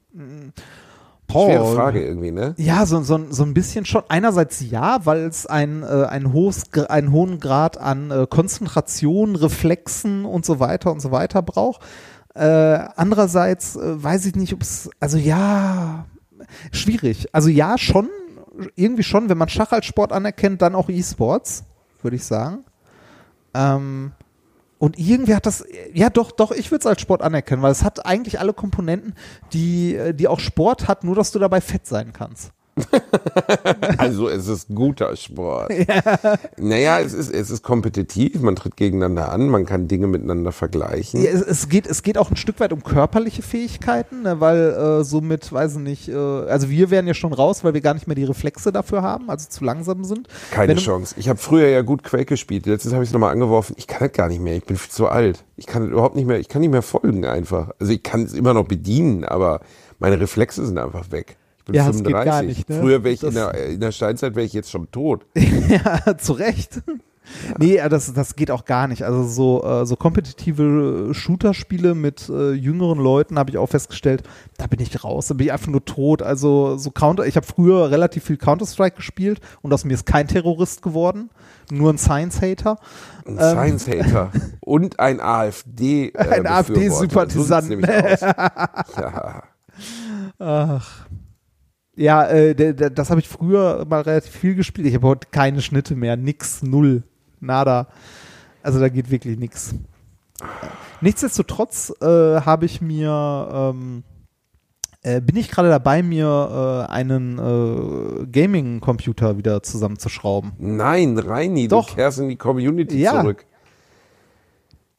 Schwere Paul. Frage irgendwie, ne? Ja, so, so, so ein bisschen schon. Einerseits ja, weil es ein, äh, ein hohes, einen hohen Grad an äh, Konzentration, Reflexen und so weiter und so weiter braucht. Äh, andererseits äh, weiß ich nicht, ob es, also ja, schwierig. Also ja, schon, irgendwie schon, wenn man Schach als Sport anerkennt, dann auch E-Sports, würde ich sagen. Ähm, und irgendwie hat das, ja doch, doch, ich würde es als Sport anerkennen, weil es hat eigentlich alle Komponenten, die, äh, die auch Sport hat, nur dass du dabei fett sein kannst. *laughs* Also es ist guter Sport. Naja, es ist, es ist kompetitiv, man tritt gegeneinander an, man kann Dinge miteinander vergleichen. Ja, es, es, geht, es geht auch ein Stück weit um körperliche Fähigkeiten, ne, weil äh, somit, weiß ich nicht, äh, also wir wären ja schon raus, weil wir gar nicht mehr die Reflexe dafür haben, also zu langsam sind. Keine Wenn Chance. Ich habe früher ja gut Quake gespielt. Letztens habe ich es nochmal angeworfen. Ich kann das gar nicht mehr. Ich bin viel zu alt. Ich kann das überhaupt nicht mehr. Ich kann nicht mehr folgen einfach. Also ich kann es immer noch bedienen, aber meine Reflexe sind einfach weg. Bin Ja, es geht 35. gar nicht, ne? Früher wäre ich in der, in der Steinzeit wäre ich jetzt schon tot. *laughs* ja, zu Recht. Nee, äh, das, das geht auch gar nicht. Also so, äh, so kompetitive Shooter-Spiele mit äh, jüngeren Leuten habe ich auch festgestellt, da bin ich raus, da bin ich einfach nur tot. Also so Counter, ich habe früher relativ viel Counter-Strike gespielt und aus mir ist kein Terrorist geworden, nur ein Science-Hater. Ein Science-Hater *laughs* und ein AfD. Äh, Ein AfD-Sympathisant. So nämlich aus. *laughs* ja. Äh, das habe ich früher mal relativ viel gespielt. Ich habe heute keine Schnitte mehr, nix, null, nada. Also da geht wirklich nix. Nichtsdestotrotz äh, habe ich mir, ähm, äh, bin ich gerade dabei, mir äh, einen äh, Gaming-Computer wieder zusammenzuschrauben. Nein, Reini, Doch. du kehrst in die Community Ja. zurück.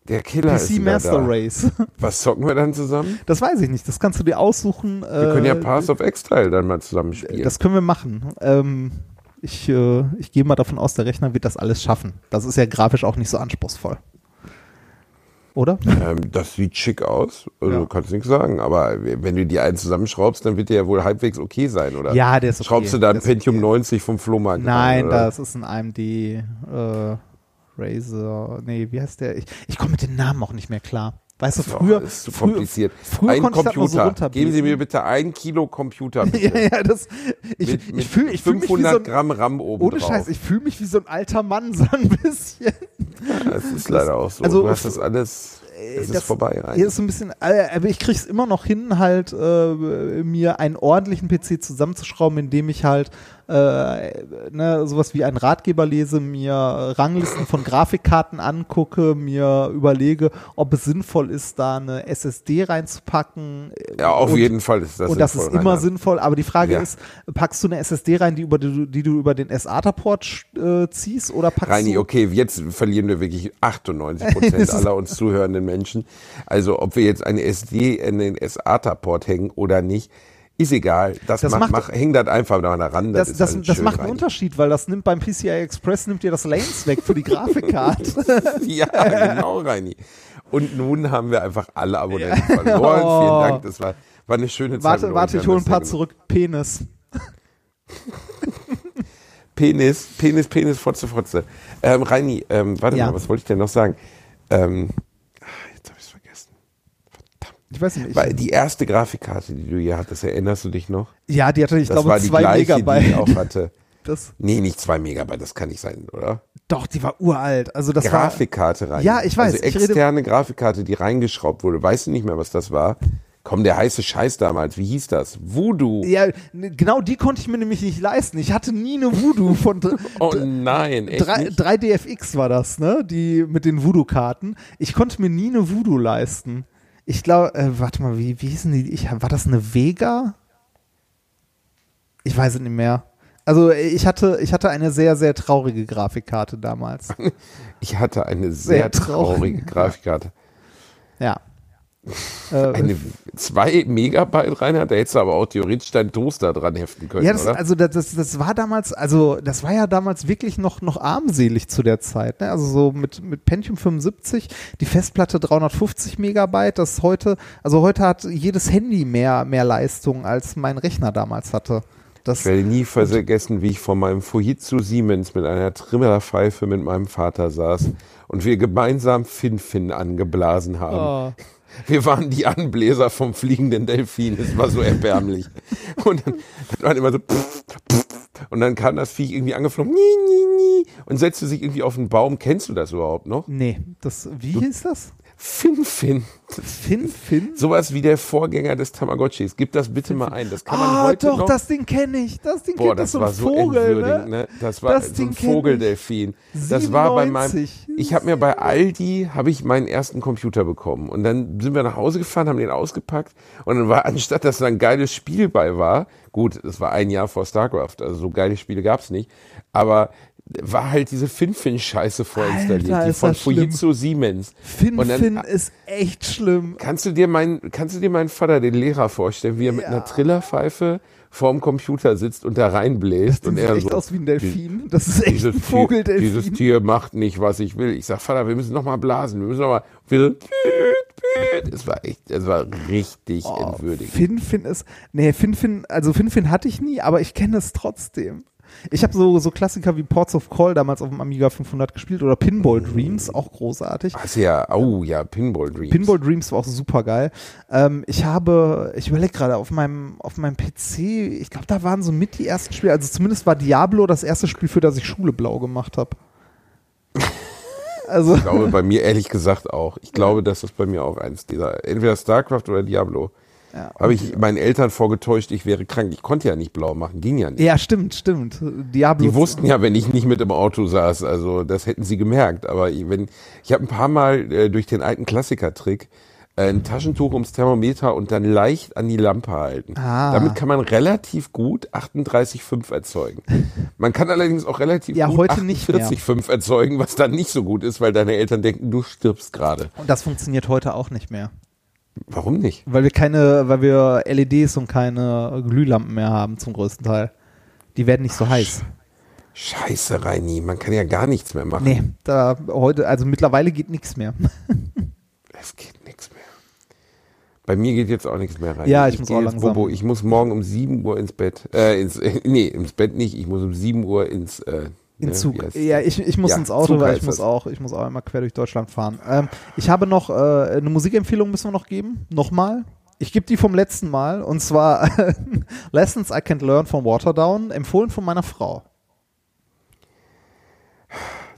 Der Killer ist PC wieder Master da. Race. *laughs* Was zocken wir dann zusammen? Das weiß ich nicht, das kannst du dir aussuchen. Wir können ja Pass of Exile dann mal zusammen spielen. Das können wir machen. Ähm, ich, äh, ich gehe mal davon aus, der Rechner wird das alles schaffen. Das ist ja grafisch auch nicht so anspruchsvoll. Oder? Ähm, das sieht schick aus, also Ja. kannst nichts sagen. Aber wenn du die einen zusammenschraubst, dann wird der ja wohl halbwegs okay sein, oder? Ja, der ist okay. Schraubst du da ein ist Pentium okay. 90 vom Flohmarkt Nein, oder? das ist ein AMD äh, Razer. Nee, wie heißt der? Ich, ich komme mit den Namen auch nicht mehr klar. Weißt du, früher. das ist zu früher- kompliziert. Früher ein noch so Computer. runterbeten. Geben Sie mir bitte ein Kilo Computer. *laughs* Ja, ja, das. Ich, mit, mit ich fühle ich fühl mich wie 500 so ein, Gramm RAM oben Ohne drauf. Scheiß, ich fühle mich wie so ein alter Mann, *laughs* so ein bisschen. Das ist leider auch so. also du hast das alles, es ist vorbei. Rein. Hier ist so ein bisschen, äh, aber ich krieg's immer noch hin, halt äh, mir einen ordentlichen PC zusammenzuschrauben, indem ich halt äh, ne, sowas wie einen Ratgeber lese, mir Ranglisten von Grafikkarten angucke, mir überlege, ob es sinnvoll ist, da eine SSD reinzupacken. ja, auf und, jeden Fall ist das und das ist immer Reinhard. sinnvoll, aber die Frage Ja. ist, packst du eine SSD rein, die, über die, du- die du über den SATA-Port äh, ziehst oder packst Reini, du okay, jetzt verlieren wir wirklich 98 Prozent *laughs* aller uns zuhörenden Menschen. Also ob wir jetzt eine SD in den SATA-Port hängen oder nicht, ist egal. Das, Das macht, macht- mach, häng das einfach da ran. das, ist das, alles das macht einen Reini. Unterschied, weil das nimmt beim PCI Express nimmt dir das Lanes weg für die Grafikkarte. *laughs* Ja, genau, *laughs* Reini. Und nun haben wir einfach alle Abonnenten verloren. Oh. Vielen Dank, das war, war eine schöne Zeit. warte, warte, ich hole ein paar das zurück. Penis. *laughs* Penis, Penis, Penis, Fotze, Fotze. Ähm, Reini, ähm, warte Ja. mal, was wollte ich denn noch sagen? Ähm, ich weiß nicht. Weil die erste Grafikkarte, die du hier hattest, erinnerst du dich noch? ja, die hatte, ich Das glaube, war zwei gleiche, Megabyte. die ich auch hatte. *laughs* Das, Nee, nicht zwei Megabyte, das kann nicht sein, oder? doch, die war uralt. Also das Grafikkarte rein. Ja, ich weiß, Also ich rede- externe Grafikkarte, die reingeschraubt wurde. Weißt du nicht mehr, was das war? Komm, der heiße Scheiß damals. Wie hieß das? Voodoo. war. Ja, genau die konnte ich mir nämlich nicht leisten. Ich hatte nie eine Voodoo von *laughs* Oh nein, echt drei, nicht? 3DFX war das, ne? Die mit den Voodoo-Karten. Ich konnte mir nie eine Voodoo leisten. Ich glaube, äh, warte mal, wie, wie hießen die? Ich, war das eine Vega? Ich weiß es nicht mehr. Also ich hatte, ich hatte eine sehr, sehr traurige Grafikkarte damals. *laughs* Ich hatte eine sehr, Sehr traurig. traurige Grafikkarte. Ja. Äh, Eine zwei Megabyte rein hat, da hättest du aber auch theoretisch deinen Toaster dran heften können, Ja, das, also das, das, das war damals, also das war ja damals wirklich noch, noch armselig zu der Zeit. Ne? Also so mit, mit Pentium 75, die Festplatte 350 Megabyte, das heute, also heute hat jedes Handy mehr, mehr Leistung, als mein Rechner damals hatte. Das, Ich werde nie vergessen, wie ich vor meinem Fujitsu Siemens mit einer Trimmerpfeife mit meinem Vater saß und wir gemeinsam Fin-Fin angeblasen haben. Oh. Wir waren die Anbläser vom fliegenden Delfin. Es war so erbärmlich. Und dann, waren immer so pff, pff, und dann kam das Viech irgendwie angeflogen nie, nie, nie, und setzte sich irgendwie auf einen Baum. Kennst du das überhaupt noch? nee, das, wie hieß das? Fin-Fin. Fin, Fin? Sowas wie der Vorgänger des Tamagotchis. Gib das bitte mal ein. Das kann man Ah, heute doch, noch. das Ding kenne ich. Das Ding Boah, kennt das war so Vogel, ne? ne? Das war Das so ein ich. Vogeldelfin. Das war bei meinem 97. Ich habe mir bei Aldi habe ich meinen ersten Computer bekommen und dann sind wir nach Hause gefahren, haben den ausgepackt und dann war *laughs* anstatt dass da ein geiles Spiel bei war, gut, das war ein Jahr vor StarCraft, also so geile Spiele gab's nicht, aber war halt diese Finfin-Scheiße vorinstalliert, Alter, die von das. Fujitsu Siemens. Fin, Und dann- Fin ist echt schlimm. Kannst du dir meinen, kannst du dir meinen Vater, den Lehrer, vorstellen, wie er mit Ja. einer Trillerpfeife vorm Computer sitzt und da reinbläst und Sieht er echt so, aus wie ein Delfin. Das ist echt ein Tier, Vogeldelfin. dieses Tier macht nicht, was ich will. Ich sag, Vater, wir müssen noch mal blasen, wir müssen noch mal, wir so, es war echt, es war richtig Oh, entwürdigend. Fin Fin ist, nee, Fin Fin, also Fin Fin hatte ich nie, aber ich kenne es trotzdem. Ich habe so, so Klassiker wie Ports of Call damals auf dem Amiga 500 gespielt oder Pinball Dreams, auch großartig. Hast du ja, oh ja, Pinball Dreams. Pinball Dreams war auch super geil. Ähm, ich habe, ich überlege gerade, auf meinem, auf meinem PC, ich glaube, da waren so mit die ersten Spiele, also zumindest war Diablo das erste Spiel, für das ich Schule blau gemacht habe. Also, Ich glaube bei mir ehrlich gesagt auch. Ich glaube, das ist bei mir auch eins dieser, entweder StarCraft oder Diablo. Ja. Habe ich meinen Eltern vorgetäuscht, ich wäre krank. Ich konnte ja nicht blau machen, ging ja nicht. ja, stimmt, stimmt. Diablo. Die wussten ja, wenn ich nicht mit im Auto saß, also das hätten sie gemerkt. Aber ich- wenn ich habe ein paar Mal äh, durch den alten Klassiker-Trick äh, ein Taschentuch ums Thermometer und dann leicht an die Lampe halten. Ah. Damit kann man relativ gut 38,5 erzeugen. Man kann allerdings auch relativ Ja, gut heute nicht mehr. 48,5 erzeugen, was dann nicht so gut ist, weil deine Eltern denken, du stirbst gerade. Und das funktioniert heute auch nicht mehr. Warum nicht? Weil wir keine, weil wir LEDs und keine Glühlampen mehr haben zum größten Teil. Die werden nicht so heiß. Scheiße, Reini, man kann ja gar nichts mehr machen. Nee, da heute, also mittlerweile geht nichts mehr. *laughs* Es geht nichts mehr. Bei mir geht jetzt auch nichts mehr rein. Ja, ich muss geh auch langsam. Bobo. Ich muss morgen um 7 Uhr ins Bett. Äh, ins, äh, nee, ins Bett nicht. Ich muss um 7 Uhr ins äh, In ne, Zug. Ja, ich, ich muss Ja, ins Auto, Zug weil ich muss das. auch, ich muss auch einmal quer durch Deutschland fahren. Ähm, ich habe noch äh, eine Musikempfehlung müssen wir noch geben. Nochmal. Ich gebe die vom letzten Mal und zwar *laughs* Lessons I Can't Learn von Waterdown, empfohlen von meiner Frau.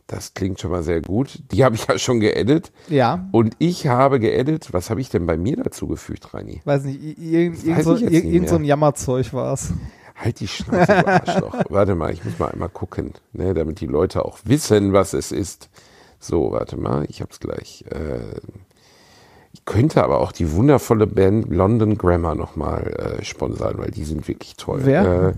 Das klingt schon mal sehr gut. Die habe ich ja schon geedit. Ja, Und ich habe geedit. Was habe ich denn bei mir dazu gefügt, Reini? weiß nicht, i- irgend, so, irgend, so ein. Jammerzeug war es. Halt die Schnauze, du Arschloch. *laughs* Warte mal, ich muss mal einmal gucken, ne, damit die Leute auch wissen, was es ist. So, warte mal, ich hab's gleich. Äh, ich könnte aber auch die wundervolle Band London Grammar nochmal äh, sponsern, weil die sind wirklich toll. Wer? Äh,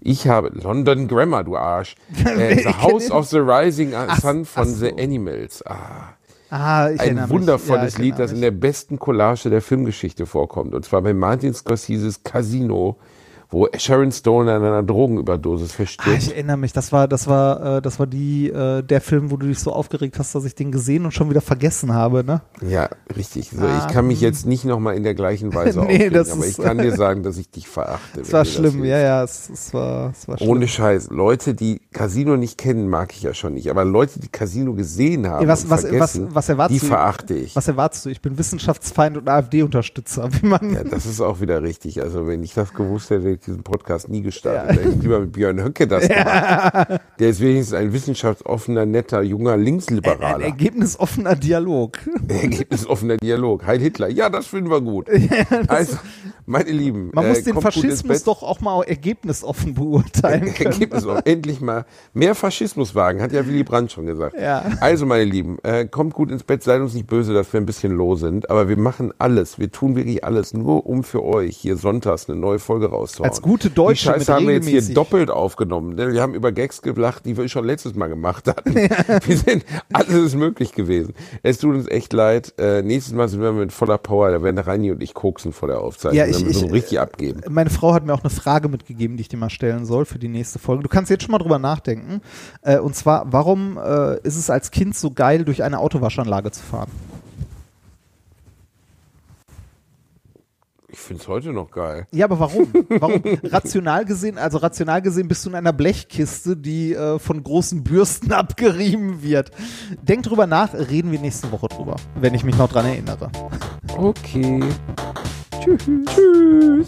ich habe London Grammar, du Arsch. *laughs* Äh, the House of the Rising Sun von so. The Animals. Ah. Ah, Ein wundervolles Ja, Lied, das in der besten Collage der Filmgeschichte vorkommt. Und zwar bei Martin Scorseses Casino, wo Sharon Stone an einer Drogenüberdosis Ah, verstirbt. ich erinnere mich, das war, das war, äh, das war die, äh, der Film, wo du dich so aufgeregt hast, dass ich den gesehen und schon wieder vergessen habe, ne? ja, richtig. So, Ah, ich kann mich jetzt nicht nochmal in der gleichen Weise *laughs* Nee, aufregen, das aber ist- ich kann dir sagen, dass ich dich verachte. Es war schlimm, ja, ja, es, es war, es war schlimm. Ohne Scheiß. Leute, die Casino nicht kennen, mag ich ja schon nicht. Aber Leute, die Casino gesehen haben, Ey, was, was, was, was erwartest die du? verachte ich. Was erwartest du? Ich bin Wissenschaftsfeind und AfD-Unterstützer, *laughs* wie man. Ja, das ist auch wieder richtig. Also wenn ich das gewusst hätte ich diesen Podcast nie gestartet. Hätte ich lieber mit Björn Höcke das gemacht. Der ist wenigstens ein wissenschaftsoffener, netter, junger ein Linksliberaler. ergebnisoffener Dialog. *laughs* Ergebnisoffener Dialog. Heil Hitler. Ja, das finden wir gut. *laughs* also, meine Lieben. Man äh, muss den Faschismus doch auch mal ergebnisoffen beurteilen *laughs* können. Ergebnisoffen. Endlich mal mehr Faschismus wagen, hat ja Willy Brandt schon gesagt. Ja. Also, meine Lieben, äh, kommt gut ins Bett, seid uns nicht böse, dass wir ein bisschen low sind, aber wir machen alles, wir tun wirklich alles, nur um für euch hier sonntags eine neue Folge rauszuhauen. Als gute Deutsche Die Scheiße haben wir jetzt hier doppelt aufgenommen. ne? Wir haben über Gags gelacht, die wir schon letztes Mal gemacht hatten. *laughs* Wir sind, alles ist möglich gewesen. Es tut uns echt leid. Äh, nächstes Mal sind wir mit voller Power, da werden Reini und ich koksen vor der Aufzeichnung, Ja, ich- dann müssen wir ich- richtig abgeben. Meine Frau hat mir auch eine Frage mitgegeben, die ich dir mal stellen soll für die nächste Folge. Du kannst jetzt schon mal drüber nachdenken. Äh, und zwar, warum äh, ist es als Kind so geil, durch eine Autowaschanlage zu fahren? Finde es heute noch geil. Ja, aber warum? *laughs* Warum? rational gesehen, also rational gesehen bist du in einer Blechkiste, die äh, von großen Bürsten *laughs* abgerieben wird. Denk drüber nach, reden wir nächste Woche drüber, wenn ich mich noch dran erinnere. Okay. Tschüss. Tschüss.